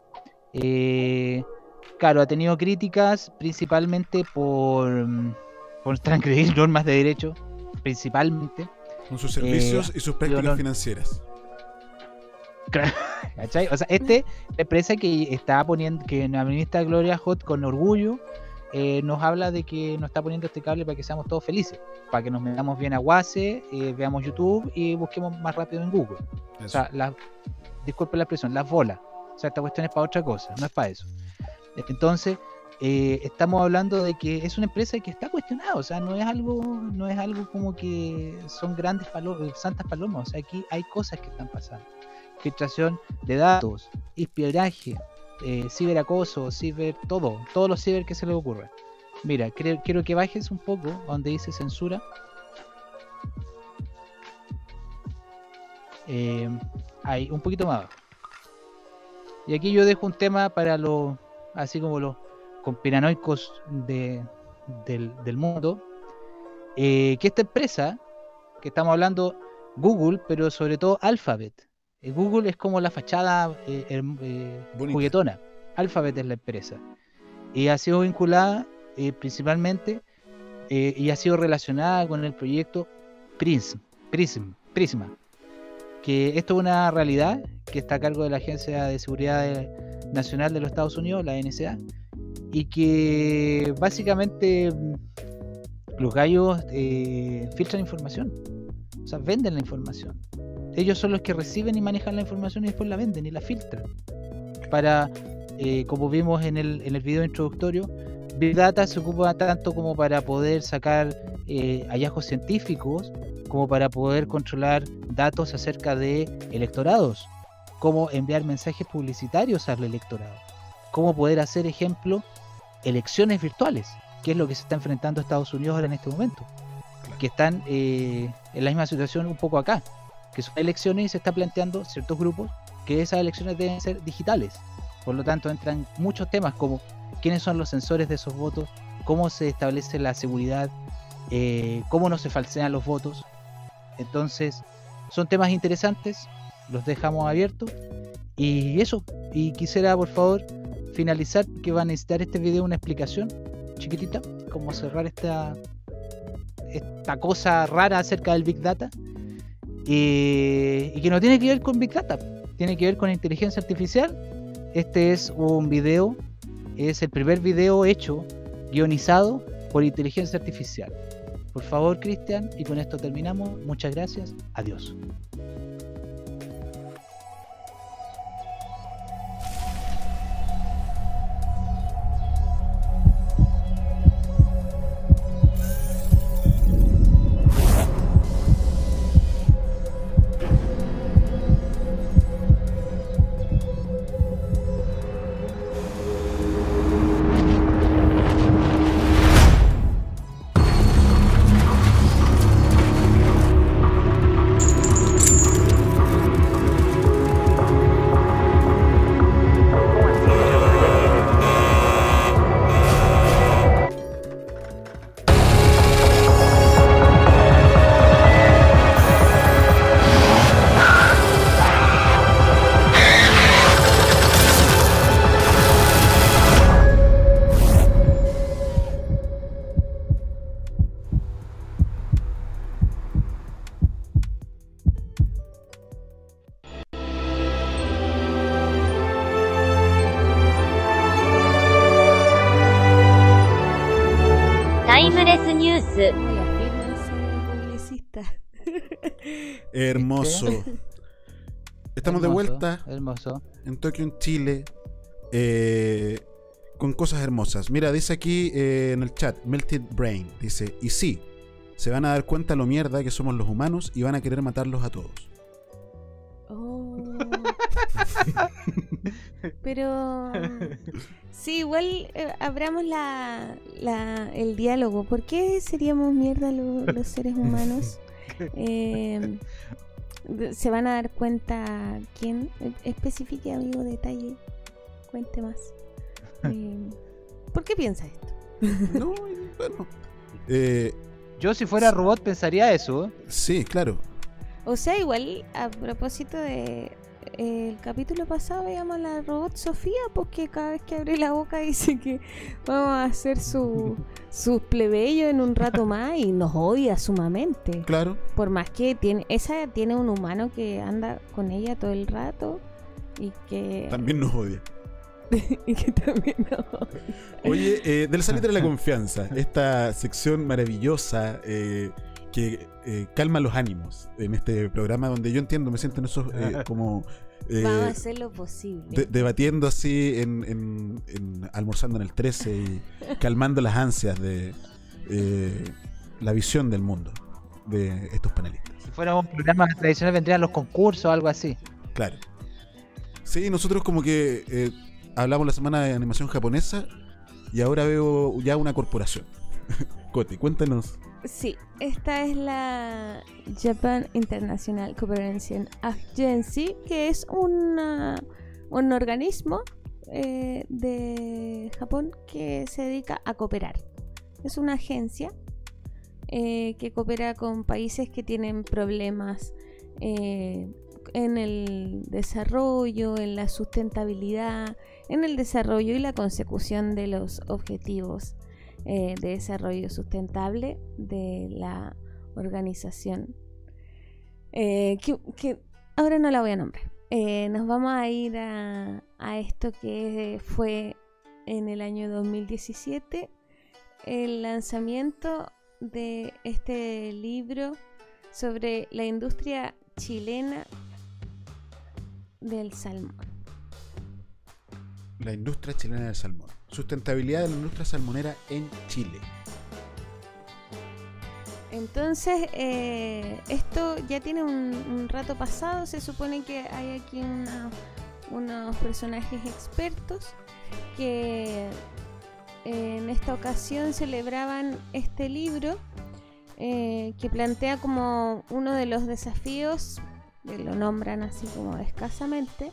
Eh, claro, ha tenido críticas principalmente por, mm, por transgredir normas de derecho. Principalmente. Con sus servicios Eh, y sus prácticas no- financieras. ¿Cachai? O sea, este, la empresa que está poniendo, que la ministra Gloria Hot con orgullo eh, nos habla de que nos está poniendo este cable para que seamos todos felices, para que nos metamos bien a Wase, eh, veamos YouTube y busquemos más rápido en Google. O sea, la, disculpe la expresión, las bolas. O sea, esta cuestión es para otra cosa, no es para eso. Entonces, eh, estamos hablando de que es una empresa que está cuestionada, o sea, no es algo, no es algo como que son grandes palo- santas palomas, o sea, aquí hay cosas que están pasando filtración de datos, espionaje, eh, ciberacoso, ciber, todo, todos los ciber que se les ocurra. Mira, creo- quiero que bajes un poco donde dice censura. Eh, ahí, un poquito más. Y aquí yo dejo un tema para los, así como los conspiranoicos de, del, del mundo, eh, que esta empresa, que estamos hablando Google, pero sobre todo Alphabet, Google es como la fachada eh, eh, juguetona. Alphabet es la empresa. Y ha sido vinculada eh, principalmente eh, y ha sido relacionada con el proyecto Prism, Prism, Prisma. Que esto es una realidad que está a cargo de la Agencia de Seguridad Nacional de los Estados Unidos, la NSA, y que básicamente mm, los gallos eh, filtran información, o sea, venden la información. Ellos son los que reciben y manejan la información y después la venden y la filtran. Para, eh, como vimos en el, en el video introductorio, Big Data se ocupa tanto como para poder sacar eh, hallazgos científicos, como para poder controlar datos acerca de electorados, cómo enviar mensajes publicitarios al electorado, cómo poder hacer, ejemplo, elecciones virtuales, que es lo que se está enfrentando Estados Unidos ahora en este momento, que están eh, en la misma situación un poco acá, que son elecciones y se está planteando ciertos grupos que esas elecciones deben ser digitales. Por lo tanto, entran muchos temas como quiénes son los sensores de esos votos, cómo se establece la seguridad, eh, cómo no se falsean los votos. Entonces, son temas interesantes, los dejamos abiertos. Y eso, y quisiera por favor finalizar que va a necesitar este video una explicación chiquitita, cómo cerrar esta, esta cosa rara acerca del Big Data. Y, que no tiene que ver con Big Data, tiene que ver con inteligencia artificial. Este es un video, es el primer video hecho, guionizado por inteligencia artificial. Por favor, Cristian, y con esto terminamos. Muchas gracias. Adiós. Hermoso, en Tokio, en Chile, eh, con cosas hermosas. Mira, dice aquí eh, en el chat, Melted Brain, dice, y sí, se van a dar cuenta lo mierda que somos los humanos y van a querer matarlos a todos. Oh. Pero sí, igual eh, abramos la, la- el diálogo. ¿Por qué seríamos mierda lo- los seres humanos? Eh, se van a dar cuenta quién. Eh, Especifique, amigo, detalle. Cuente más. Eh, ¿Por qué piensa esto? No, bueno. Eh, Yo si fuera robot pensaría eso. sí, claro. O sea, igual a propósito de el capítulo pasado veíamos a la robot Sofía, porque cada vez que abre la boca dice que vamos a hacer su, sus plebeyos en un rato más y nos odia sumamente. Claro. Por más que tiene, esa tiene un humano que anda con ella todo el rato y que También nos odia. y que también nos odia. Oye, eh, del salir de la confianza, esta sección maravillosa eh, que eh, calma los ánimos en este programa donde yo entiendo, me siento en esos eh, como eh, Vamos a hacer lo posible. de- debatiendo así, en, en- en- almorzando en el 13 y calmando las ansias de eh, la visión del mundo de estos panelistas. Si fuera un programa tradicional vendrían los concursos o algo así. Claro. Sí, nosotros como que eh, hablamos la semana de animación japonesa y ahora veo ya una corporación. Coti, cuéntanos. Sí, esta es la Japan International Cooperation Agency, que es una, un organismo eh, de Japón que se dedica a cooperar. Es una agencia eh, que coopera con países que tienen problemas eh, en el desarrollo, en la sustentabilidad, en el desarrollo y la consecución de los objetivos eh, de desarrollo sustentable de la organización. Eh, que, ahora no la voy a nombrar. Eh, nos vamos a ir a, a esto que fue en el año 2017 el lanzamiento de este libro sobre la industria chilena del salmón. La industria chilena del salmón. Sustentabilidad de la industria salmonera en Chile. Entonces, eh, esto ya tiene un, rato pasado. Se supone que hay aquí unos personajes expertos que en esta ocasión celebraban este libro eh, que plantea como uno de los desafíos, lo nombran así como escasamente,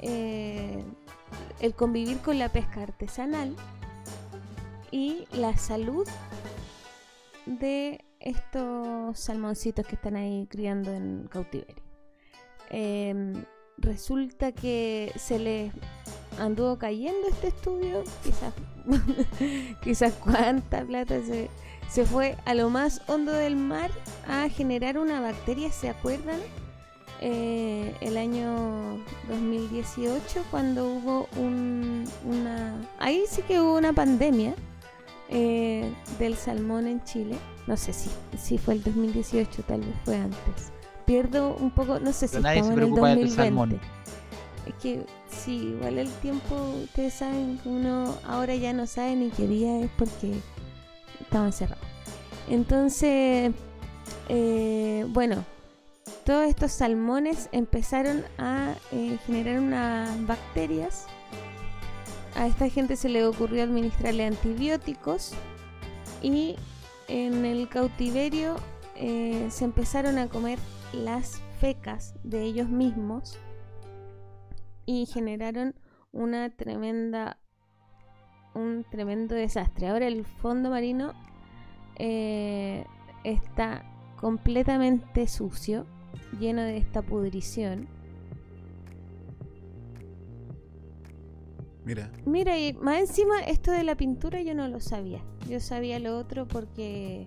eh, el convivir con la pesca artesanal y la salud de estos salmoncitos que están ahí criando en cautiverio. Em, resulta que se les anduvo cayendo este estudio, quizás, quizás cuánta plata se, se fue a lo más hondo del mar a generar una bacteria, ¿se acuerdan? Eh, el año 2018 cuando hubo un, una... Ahí sí que hubo una pandemia eh, del salmón en Chile. No sé si, si fue el 2018, tal vez fue antes. Pierdo un poco, no sé si nadie en el preocupa del 2020. salmón. Es que sí, igual el tiempo, ustedes saben que uno ahora ya no sabe ni qué día es porque estaba encerrado. Entonces, eh, bueno, todos estos salmones empezaron a eh, generar unas bacterias. A esta gente se le ocurrió administrarle antibióticos y en el cautiverio eh, se empezaron a comer las fecas de ellos mismos y generaron una tremenda un tremendo desastre. Ahora el fondo marino eh, está completamente sucio, lleno de esta pudrición. Mira, Mira, y más encima esto de la pintura yo no lo sabía. Yo sabía lo otro porque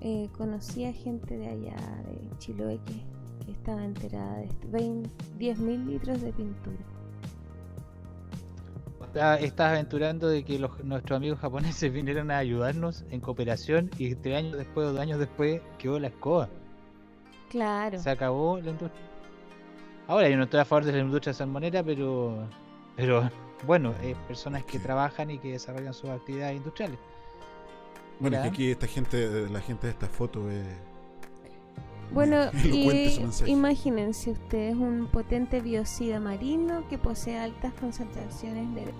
eh, conocía gente de allá, de Chiloé, que, que estaba enterada de esto. 10.000 litros de pintura. Está- Estás aventurando de que los- nuestros amigos japoneses vinieron a ayudarnos en cooperación y tres años después o dos años después quedó la escoba. Claro. Se acabó la industria. Ahora yo no estoy a favor de la industria salmonera, pero pero bueno, es personas que trabajan y que desarrollan sus actividades industriales. bueno, es que aquí esta gente, la gente de esta foto es... Bueno, y imagínense ustedes un potente biocida marino que posee altas concentraciones de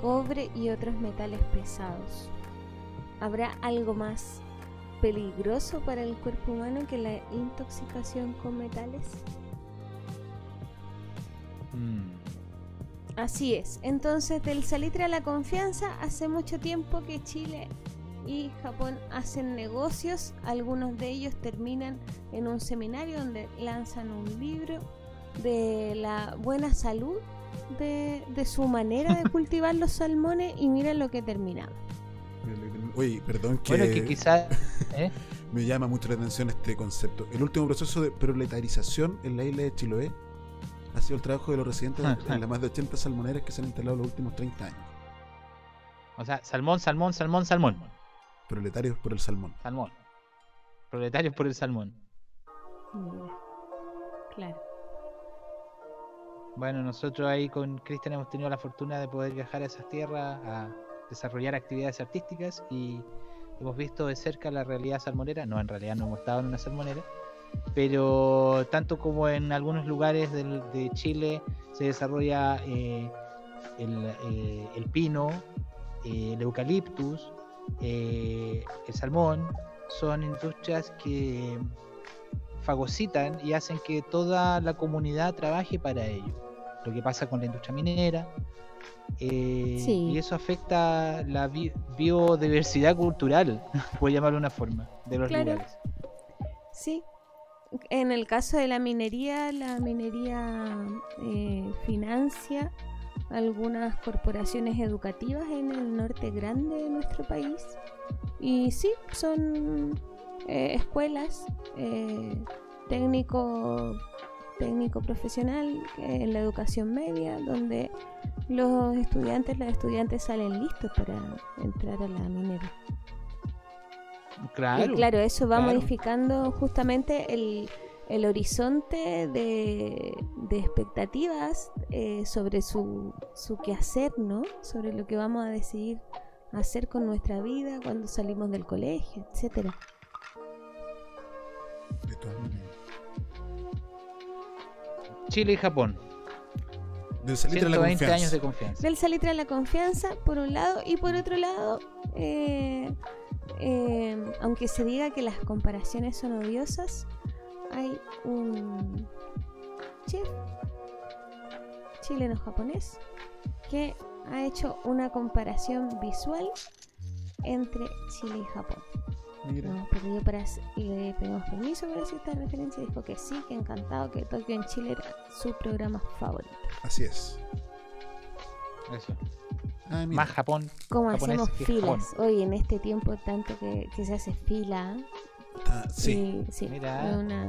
cobre y otros metales pesados. ¿Habrá algo más peligroso para el cuerpo humano que la intoxicación con metales? Así es. Entonces, del salitre a la confianza, hace mucho tiempo que Chile y Japón hacen negocios. Algunos de ellos terminan en un seminario donde lanzan un libro de la buena salud de, de su manera de cultivar los salmones y mira lo que terminaba. Oye, perdón que... Bueno, que quizá- ¿eh? Me llama mucho la atención este concepto. El último proceso de proletarización en la isla de Chiloé ha sido el trabajo de los residentes en las más de 80 salmoneras que se han instalado los últimos 30 años. O sea, salmón, salmón, salmón, salmón. Proletarios por el salmón. Salmón. Proletarios por el salmón. Mira. Claro. Bueno, nosotros ahí con Cristian hemos tenido la fortuna de poder viajar a esas tierras, a desarrollar actividades artísticas y hemos visto de cerca la realidad salmonera. No, en realidad no hemos estado en una salmonera, pero tanto como en algunos lugares del- de Chile se desarrolla eh, el, eh, el pino, eh, el eucaliptus, eh, el salmón, son industrias que fagocitan y hacen que toda la comunidad trabaje para ello. Lo que pasa con la industria minera. Eh, Sí. Y eso afecta la bi- biodiversidad cultural, por llamarlo de una forma, de los Claro. lugares. Sí. En el caso de la minería, la minería eh, financia algunas corporaciones educativas en el norte grande de nuestro país. Y sí, son eh, escuelas eh, técnico, técnico profesional en la educación media, donde los estudiantes, las estudiantes salen listos para entrar a la minera. Claro. Y claro, eso va claro. modificando justamente el, el horizonte de, de expectativas eh, sobre su, su quehacer, ¿no? Sobre lo que vamos a decidir hacer con nuestra vida cuando salimos del colegio, etcétera. De todas maneras. Chile y Japón. Del salitre a la 120 confianza. años de confianza. Del salitre a la confianza, por un lado, y por otro lado, eh, eh, aunque se diga que las comparaciones son odiosas, hay un chef chileno-japonés que ha hecho una comparación visual entre Chile y Japón. Mira. Hemos pedido para, hacer- le pedimos permiso para hacer esta referencia y dijo que sí, que encantado, que Tokio en Chile era su programa favorito. Así es. Eso. Ah. Más Japón. ¿Cómo hacemos filas? Japón. Hoy en este tiempo tanto que, que se hace fila. Ah, sí. y- sí, Mira. una...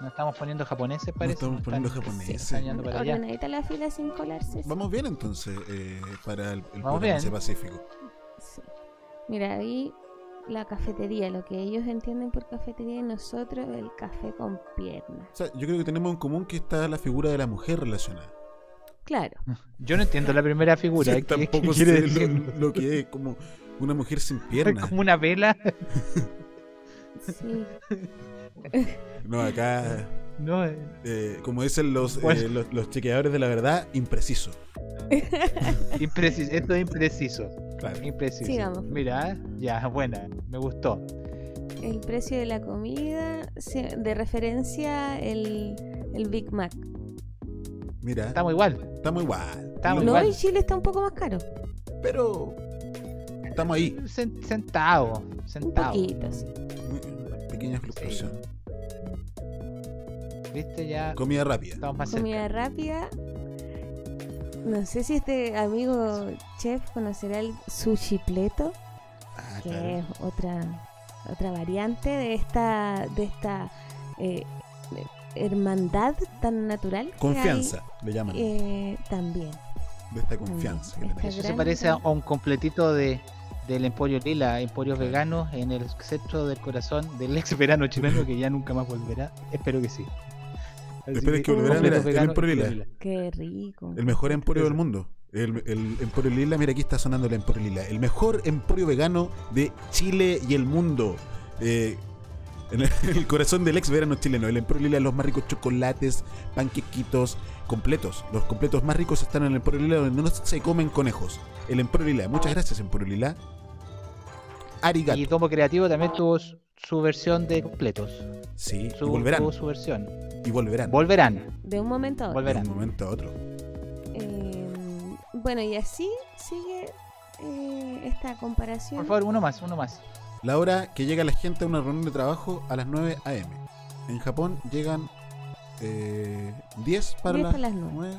Nos estamos poniendo japoneses, parece. estamos nos poniendo están- japoneses. sí, para allá. La fila sin colarse. Vamos bien entonces eh, para el, el Vamos programa bien. Pacífico. Sí. Mira, ahí la cafetería, lo que ellos entienden por cafetería y nosotros el café con piernas. O sea, yo creo que tenemos en común que está la figura de la mujer relacionada. Claro. Yo no entiendo la primera figura. ¿Qué- qué tampoco quiere sé lo, lo que es, como una mujer sin piernas. Como una vela. Sí. No, acá, No, eh, eh, como dicen los, Bueno. eh, los, los chequeadores de la verdad, impreciso. impreciso. Esto es impreciso. Claro. Impreciso. Sigamos. Mira, ya, buena. Me gustó. El precio de la comida, de referencia el, el Big Mac. Mira, Estamos igual. estamos igual. Estamos No, igual. y Chile está un poco más caro. Pero estamos ahí. Cen- Centavo. Un poquito, sí. Muy- Pequeña fluctuación. ¿Viste? Ya. Comida rápida. Estamos más cerca. Comida rápida. No sé si este amigo chef conocerá el sushi pleto, Ah, que claro. es otra otra variante de esta de esta eh, hermandad tan natural. que Confianza, hay, le llaman. eh, también. de esta confianza que esta tenemos. Eso se parece a a un completito de del Emporio Lila, Emporios Veganos, en el centro del corazón del ex verano chileno que ya nunca más volverá. Espero que sí. Así Esperes que completo mira, el Emporio Lila. Qué rico. El mejor emporio del mundo. El, el Emporio Lila, mira aquí está sonando el Emporio Lila. El mejor emporio vegano de Chile y el mundo. Eh, en el, el corazón del ex verano chileno. El Emporio Lila, los más ricos chocolates, panquequitos completos. Los completos más ricos están en el Emporio Lila donde no se comen conejos. El Emporio Lila. Muchas gracias, Emporio Lila. Arigato. Y Tomo Creativo también tuvo su, su versión de completos. Sí, Su, y volverán. tuvo su versión. Y volverán. Volverán. De un momento a otro. De Volverán. un momento a otro. Eh, bueno, y así sigue eh, esta comparación. Por favor, uno más, uno más. La hora que llega la gente a una reunión de trabajo a las 9 a.m. En Japón llegan eh, 10 para, 10 las para las 9. 9.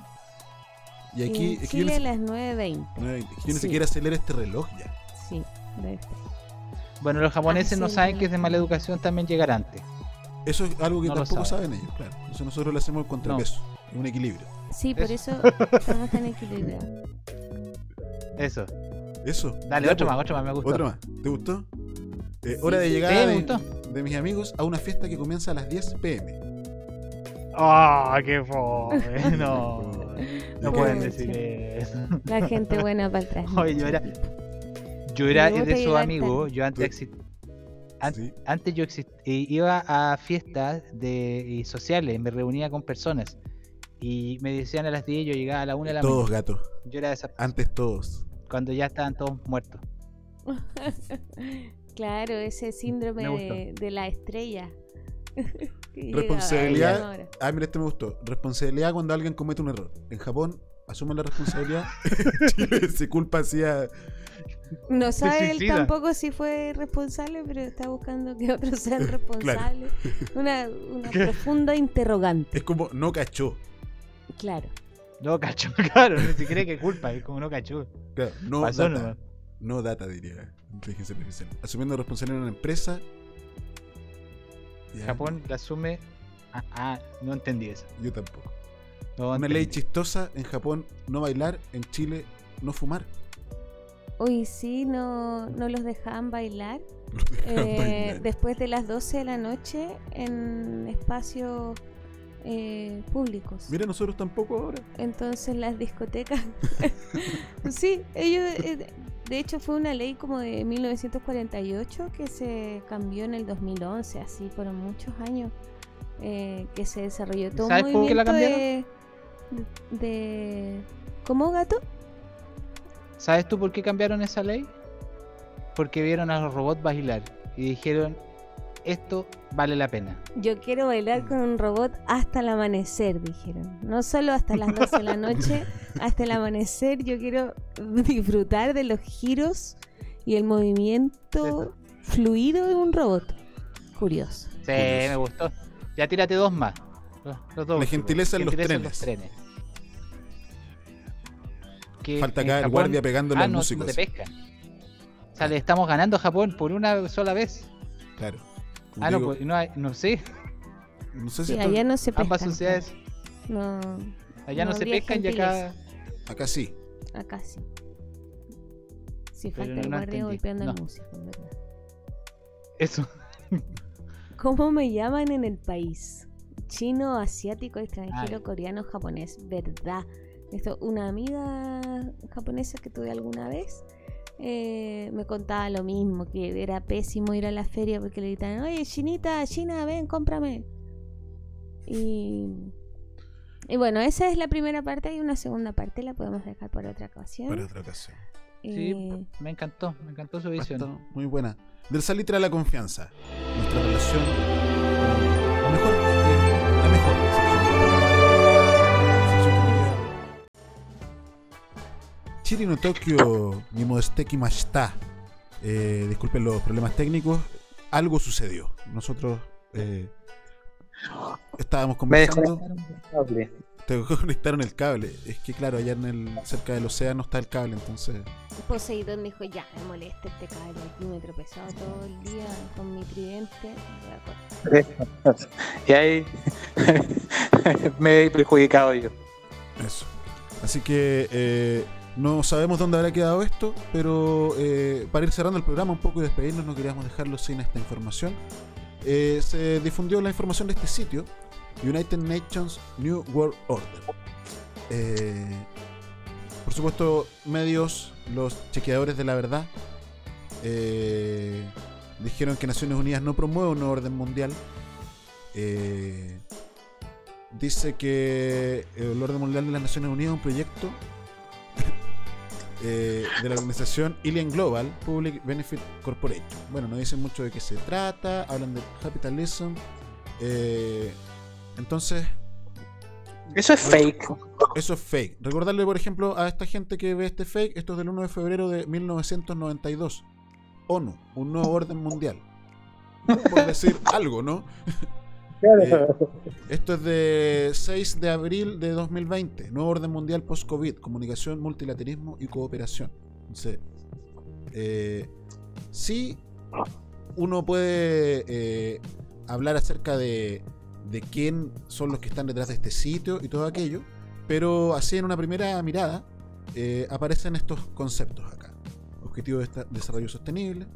Y aquí, en Chile a las 9.20. 9:20. Es que yo ni Sí. siquiera leer este reloj ya. Sí, debe ser. Bueno, los japoneses Ah, no saben que es de mala educación también llegar antes. Eso es algo que No tampoco saben. saben ellos, claro. Eso nosotros lo hacemos con contrapeso. Es un equilibrio. Sí, por Eso. eso estamos tan equilibrados. Eso. Eso. Dale, Ya, otro pues. más, otro más, me gustó. Otro más. ¿Te gustó? Eh, hora de sí, llegada sí, me de, mis amigos a una fiesta que comienza a las 10 pm. ¡Ah, qué fome! No, no pueden decir eso. La gente buena para atrás. Oye, yo era, yo era de esos amigos, yo antes exi- an- antes yo exi- eh, iba a fiestas de y sociales, me reunía con personas y me decían a las 10 yo llegaba a la 1 de la Todos mañana. gatos. Yo era de esa Antes todos. cuando ya estaban todos muertos. claro, ese síndrome de, de la estrella. Responsabilidad. Ah, mira, este me gustó. Responsabilidad cuando alguien comete un error. En Japón asumen la responsabilidad. Se culpa hacia. No sabe él tampoco si fue responsable, pero está buscando que otros sean responsables. Una, una profunda interrogante. Es como no cachó. Claro. No cachó, claro, ni siquiera que culpa, es como no cachó. Claro, no Pasó data. nomás. No data, diría. Inteligencia artificial. Asumiendo responsabilidad en una empresa. Ya, Japón la asume. Ah, ah, no entendí eso. Yo tampoco. No Una entendí. ley chistosa en Japón, no bailar. En Chile, no fumar. Hoy sí, no, no los dejaban bailar. dejaban eh, bailar. Después de las 12 de la noche en espacios eh, públicos. Mira, nosotros tampoco ahora. Entonces las discotecas... sí, ellos... eh, de hecho fue una ley como de 1948 que se cambió en el 2011, así fueron muchos años eh, que se desarrolló todo ¿Sabes un por qué la movimiento de, de... ¿Cómo gato? ¿Sabes tú por qué cambiaron esa ley? Porque vieron a los robots bailar y dijeron, esto vale la pena. Yo quiero bailar con un robot hasta el amanecer, dijeron. No solo hasta las 12 de la noche, hasta el amanecer. Yo quiero disfrutar de los giros y el movimiento fluido de un robot. Curioso. Sí, me gustó. Ya tírate dos más. Los, los dos La gentileza en los trenes. Falta acá el guardia pegándole ah, al no, músico no te pesca. O sea, le estamos ganando a Japón por una sola vez. Claro. Ah, no, pues, no, hay- no sé. no sé Sí, allá no se pescan. Ambas sociedades. No. Allá no, se pescan y acá. Acá sí. Acá sí. Sí, Pero falta el guardia golpeando al músico, en verdad. Eso. ¿Cómo me llaman en el país? Chino, asiático, extranjero, Ay. coreano, japonés. ¿Verdad? Esto, una amiga japonesa que tuve alguna vez eh, me contaba lo mismo, que era pésimo ir a la feria porque le gritaban, oye, chinita, china, ven, cómprame. Y, y bueno, esa es la primera parte y una segunda parte la podemos dejar para otra ocasión. Para otra ocasión. Sí, Eh, me encantó, me encantó su visión. Muy buena. Del salitre a la confianza. Nuestra relación. Chiri no Tokio ni Modesteki Mashita. Eh, disculpen los problemas técnicos. Algo sucedió. Nosotros eh, estábamos Me conversando. cable. Te conectaron el cable. Es que claro, allá en el, cerca del océano está el cable, entonces. Poseidón dijo, ya, me molesta este cable aquí, me he tropezado todo el día con mi tridente. voy a cortar". y ahí me he perjudicado yo. Eso. Así que eh, no sabemos dónde habrá quedado esto, pero eh, para ir cerrando el programa un poco y despedirnos, no queríamos dejarlo sin esta información. Eh, se difundió la información de este sitio, United Nations New World Order. Eh, por supuesto, medios, los chequeadores de la verdad, dijeron que Naciones Unidas no promueve un orden mundial. Dice que el orden mundial de las Naciones Unidas es un proyecto eh, de la organización Alien Global Public Benefit Corporation. Bueno, no dicen mucho de qué se trata, hablan de capitalism. eh, entonces. Eso es fake. Eso es fake. Recordarle, por ejemplo, a esta gente que ve este fake, esto es del 1 de febrero de 1992. ONU, un nuevo orden mundial. Por decir algo, ¿no? Eh, esto es de 6 de abril de 2020. Nuevo orden mundial post-COVID. Comunicación, multilateralismo y cooperación. Entonces, eh, sí, uno puede eh, hablar acerca de, de quién son los que están detrás de este sitio y todo aquello, pero así en una primera mirada aparecen estos conceptos acá. Objetivo de desarrollo sostenible,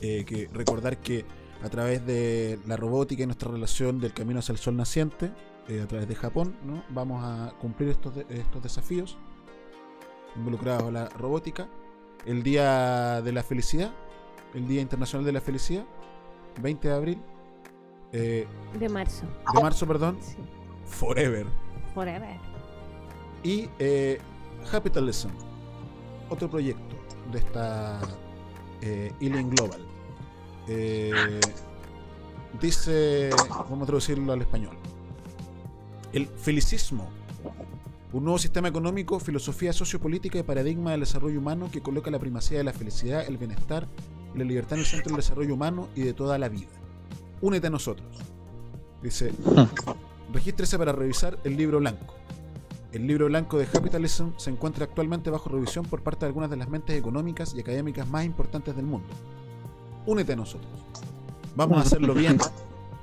que recordar que a través de la robótica y nuestra relación del camino hacia el sol naciente, eh, a través de Japón, ¿no? vamos a cumplir estos, de- estos desafíos involucrados a la robótica. El Día de la Felicidad, el Día Internacional de la Felicidad, 20 de abril, eh, De marzo. de marzo, perdón, Forever. Forever. Y eh, Capitalism, otro proyecto de esta eh, Alien Global. Eh, dice, vamos a traducirlo al español. El felicismo, un nuevo sistema económico, filosofía sociopolítica y paradigma del desarrollo humano que coloca la primacía de la felicidad, el bienestar y la libertad en el centro del desarrollo humano y de toda la vida. Únete a nosotros. Dice, regístrese para revisar el libro blanco. El libro blanco de Capitalism se encuentra actualmente bajo revisión por parte de algunas de las mentes económicas y académicas más importantes del mundo. Únete a nosotros. Vamos a hacerlo bien.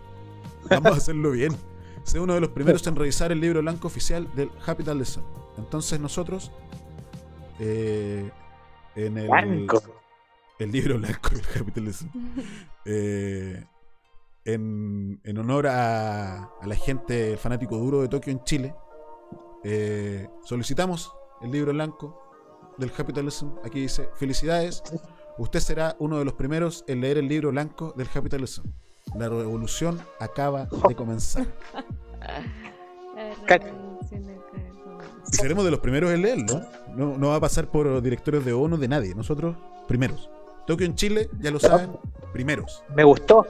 Vamos a hacerlo bien. Sé uno de los primeros en revisar el libro blanco oficial del Capitalism. Entonces nosotros, eh, en el, Blanco. el libro blanco del Capitalism, eh, en, en honor a, a la gente el fanático duro de Tokio en Chile, eh, solicitamos el libro blanco del capitalism. Aquí dice, felicidades, usted será uno de los primeros en leer el libro blanco del capitalism. La revolución acaba de comenzar. Y seremos de los primeros en leerlo. No, no va a pasar por directores de ONU de nadie. Nosotros, primeros. Tokio en Chile, ya lo saben, primeros. Me gustó,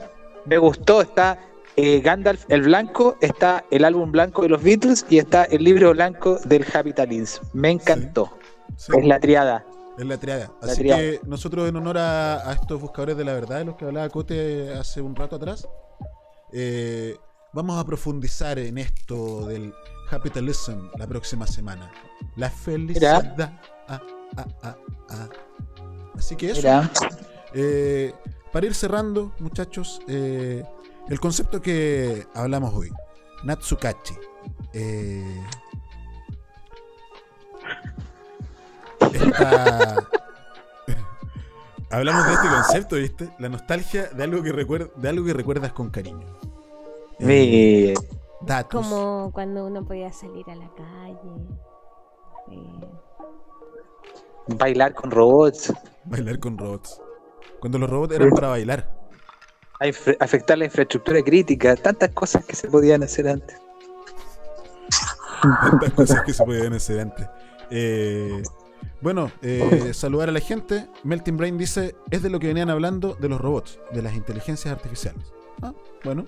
me gustó. Está eh, Gandalf el Blanco, está el álbum blanco de los Beatles y está el libro blanco del Capitalism. Me encantó. Es la triada. Es la triada. La Así triada. que nosotros en honor a, a estos buscadores de la verdad, de los que hablaba Cote hace un rato atrás, eh, vamos a profundizar en esto del capitalism la próxima semana. La felicidad. Ah, ah, ah. Así que eso. Eh, para ir cerrando, muchachos, eh, el concepto que hablamos hoy, Natsukachi. Eh, esta- Hablamos de este concepto, ¿viste? La nostalgia de algo que, recuer- de algo que recuerdas con cariño. Mi- Datos. Como cuando uno podía salir a la calle. eh, Bailar con robots. Bailar con robots. Cuando los robots eran para bailar. a afectar la infraestructura crítica. Tantas cosas que se podían hacer antes. Tantas cosas que se podían hacer antes. Eh, bueno, eh, saludar a la gente. Melting Brain dice: Es de lo que venían hablando de los robots, de las inteligencias artificiales. Ah, bueno.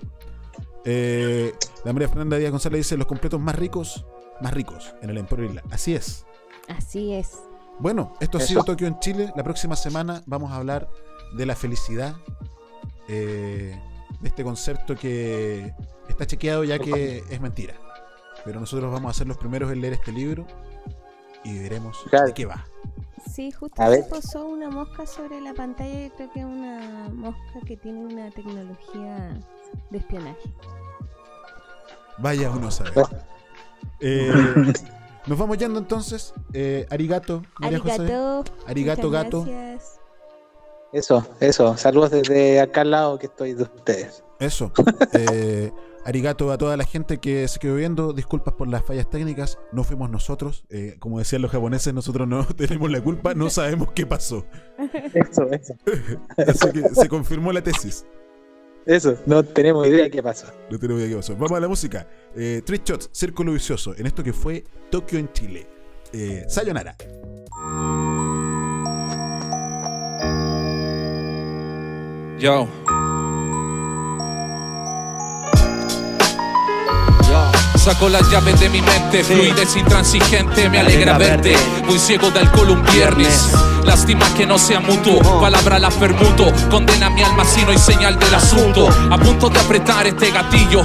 Eh, la María Fernanda Díaz González dice: Los completos más ricos, más ricos en el Emporio Isla. Así es. así es. Bueno, esto ha sido Tokio en Chile. La próxima semana vamos a hablar de la felicidad. eh, de este concepto que está chequeado ya que es mentira. Pero nosotros vamos a ser los primeros en leer este libro y veremos de qué va. Sí, justo se posó una mosca sobre la pantalla y creo que es una mosca que tiene una tecnología de espionaje. Vaya uno a saber. Eh, nos vamos yendo entonces. Eh, arigato, María José. Arigato. Arigato, muchas gato. gracias. Eso, eso. Saludos desde acá al lado que estoy de ustedes. Eso. Eh, arigato a toda la gente que se quedó viendo. Disculpas por las fallas técnicas. No fuimos nosotros. Eh, como decían los japoneses, nosotros no tenemos la culpa. No sabemos qué pasó. Eso, eso. Así que se confirmó la tesis. Eso, no tenemos idea qué pasó. No tenemos idea qué pasó. Vamos a la música. Eh, Shots, Círculo Vicioso. En esto que fue Tokio en Chile. Eh, sayonara. Yo. Saco las llaves de mi mente, fluidez intransigente, me alegra verte. Voy ciego de alcohol un viernes. Lástima que no sea mutuo, palabra la permuto. Condena mi alma si no hay señal del asunto. A punto de apretar este gatillo.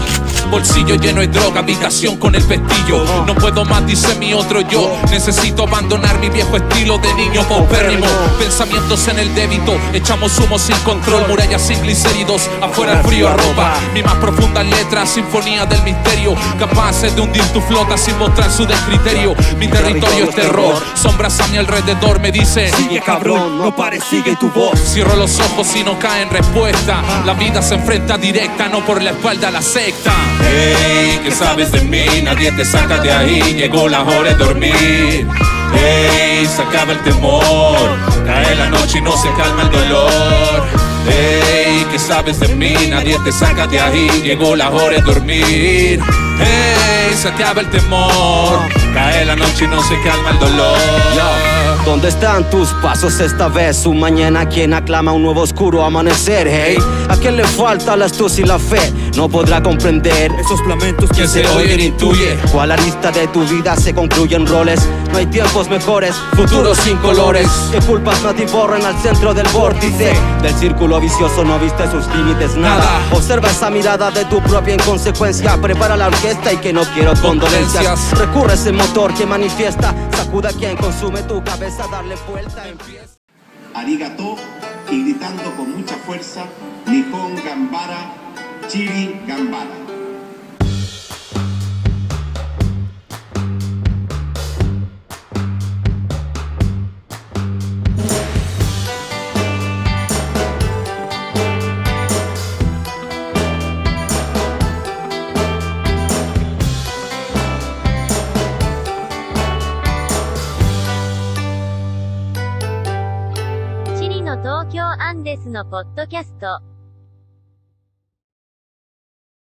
Bolsillo lleno de droga, habitación con el pestillo. No puedo más, dice mi otro yo. Necesito abandonar mi viejo estilo de niño paupérrimo. Pensamientos en el débito, echamos humo sin control, murallas sin glicéridos. Afuera el frío arropa mi más profunda letra, sinfonía del misterio. Capaces de hundir tu flota sin mostrar su descriterio. Mi territorio es terror, sombras a mi alrededor me dicen: Sigue cabrón, no pare, sigue tu voz. Cierro los ojos y no cae en respuesta. La vida se enfrenta directa, no por la espalda a la secta. Hey, ¿qué sabes de mí? Nadie te saca de ahí. Llegó la hora de dormir. Hey, se acaba el temor. Cae la noche y no se calma el dolor. Hey, ¿qué sabes de mí? Nadie te saca de ahí. Llegó la hora de dormir. Hey, se acaba el temor. Cae la noche y no se calma el dolor. ¿Dónde están tus pasos esta vez? Un mañana quien aclama un nuevo oscuro amanecer, hey. ¿A quién le falta la astucia y la fe? No podrá comprender esos lamentos que se oyen intuye. Cuál arista de tu vida se concluyen roles. No hay tiempos mejores, futuros sin colores. Que culpas no te borran al centro del vórtice. Del círculo vicioso no viste sus límites, nada. Observa esa mirada de tu propia inconsecuencia. Prepara la orquesta y que no quiero condolencias. Recurre ese motor que manifiesta. Sacuda quien consume tu cabeza, darle vuelta. arigato y gritando con mucha fuerza Nihon Gambara, Chiri Gambara. のポッドキャスト。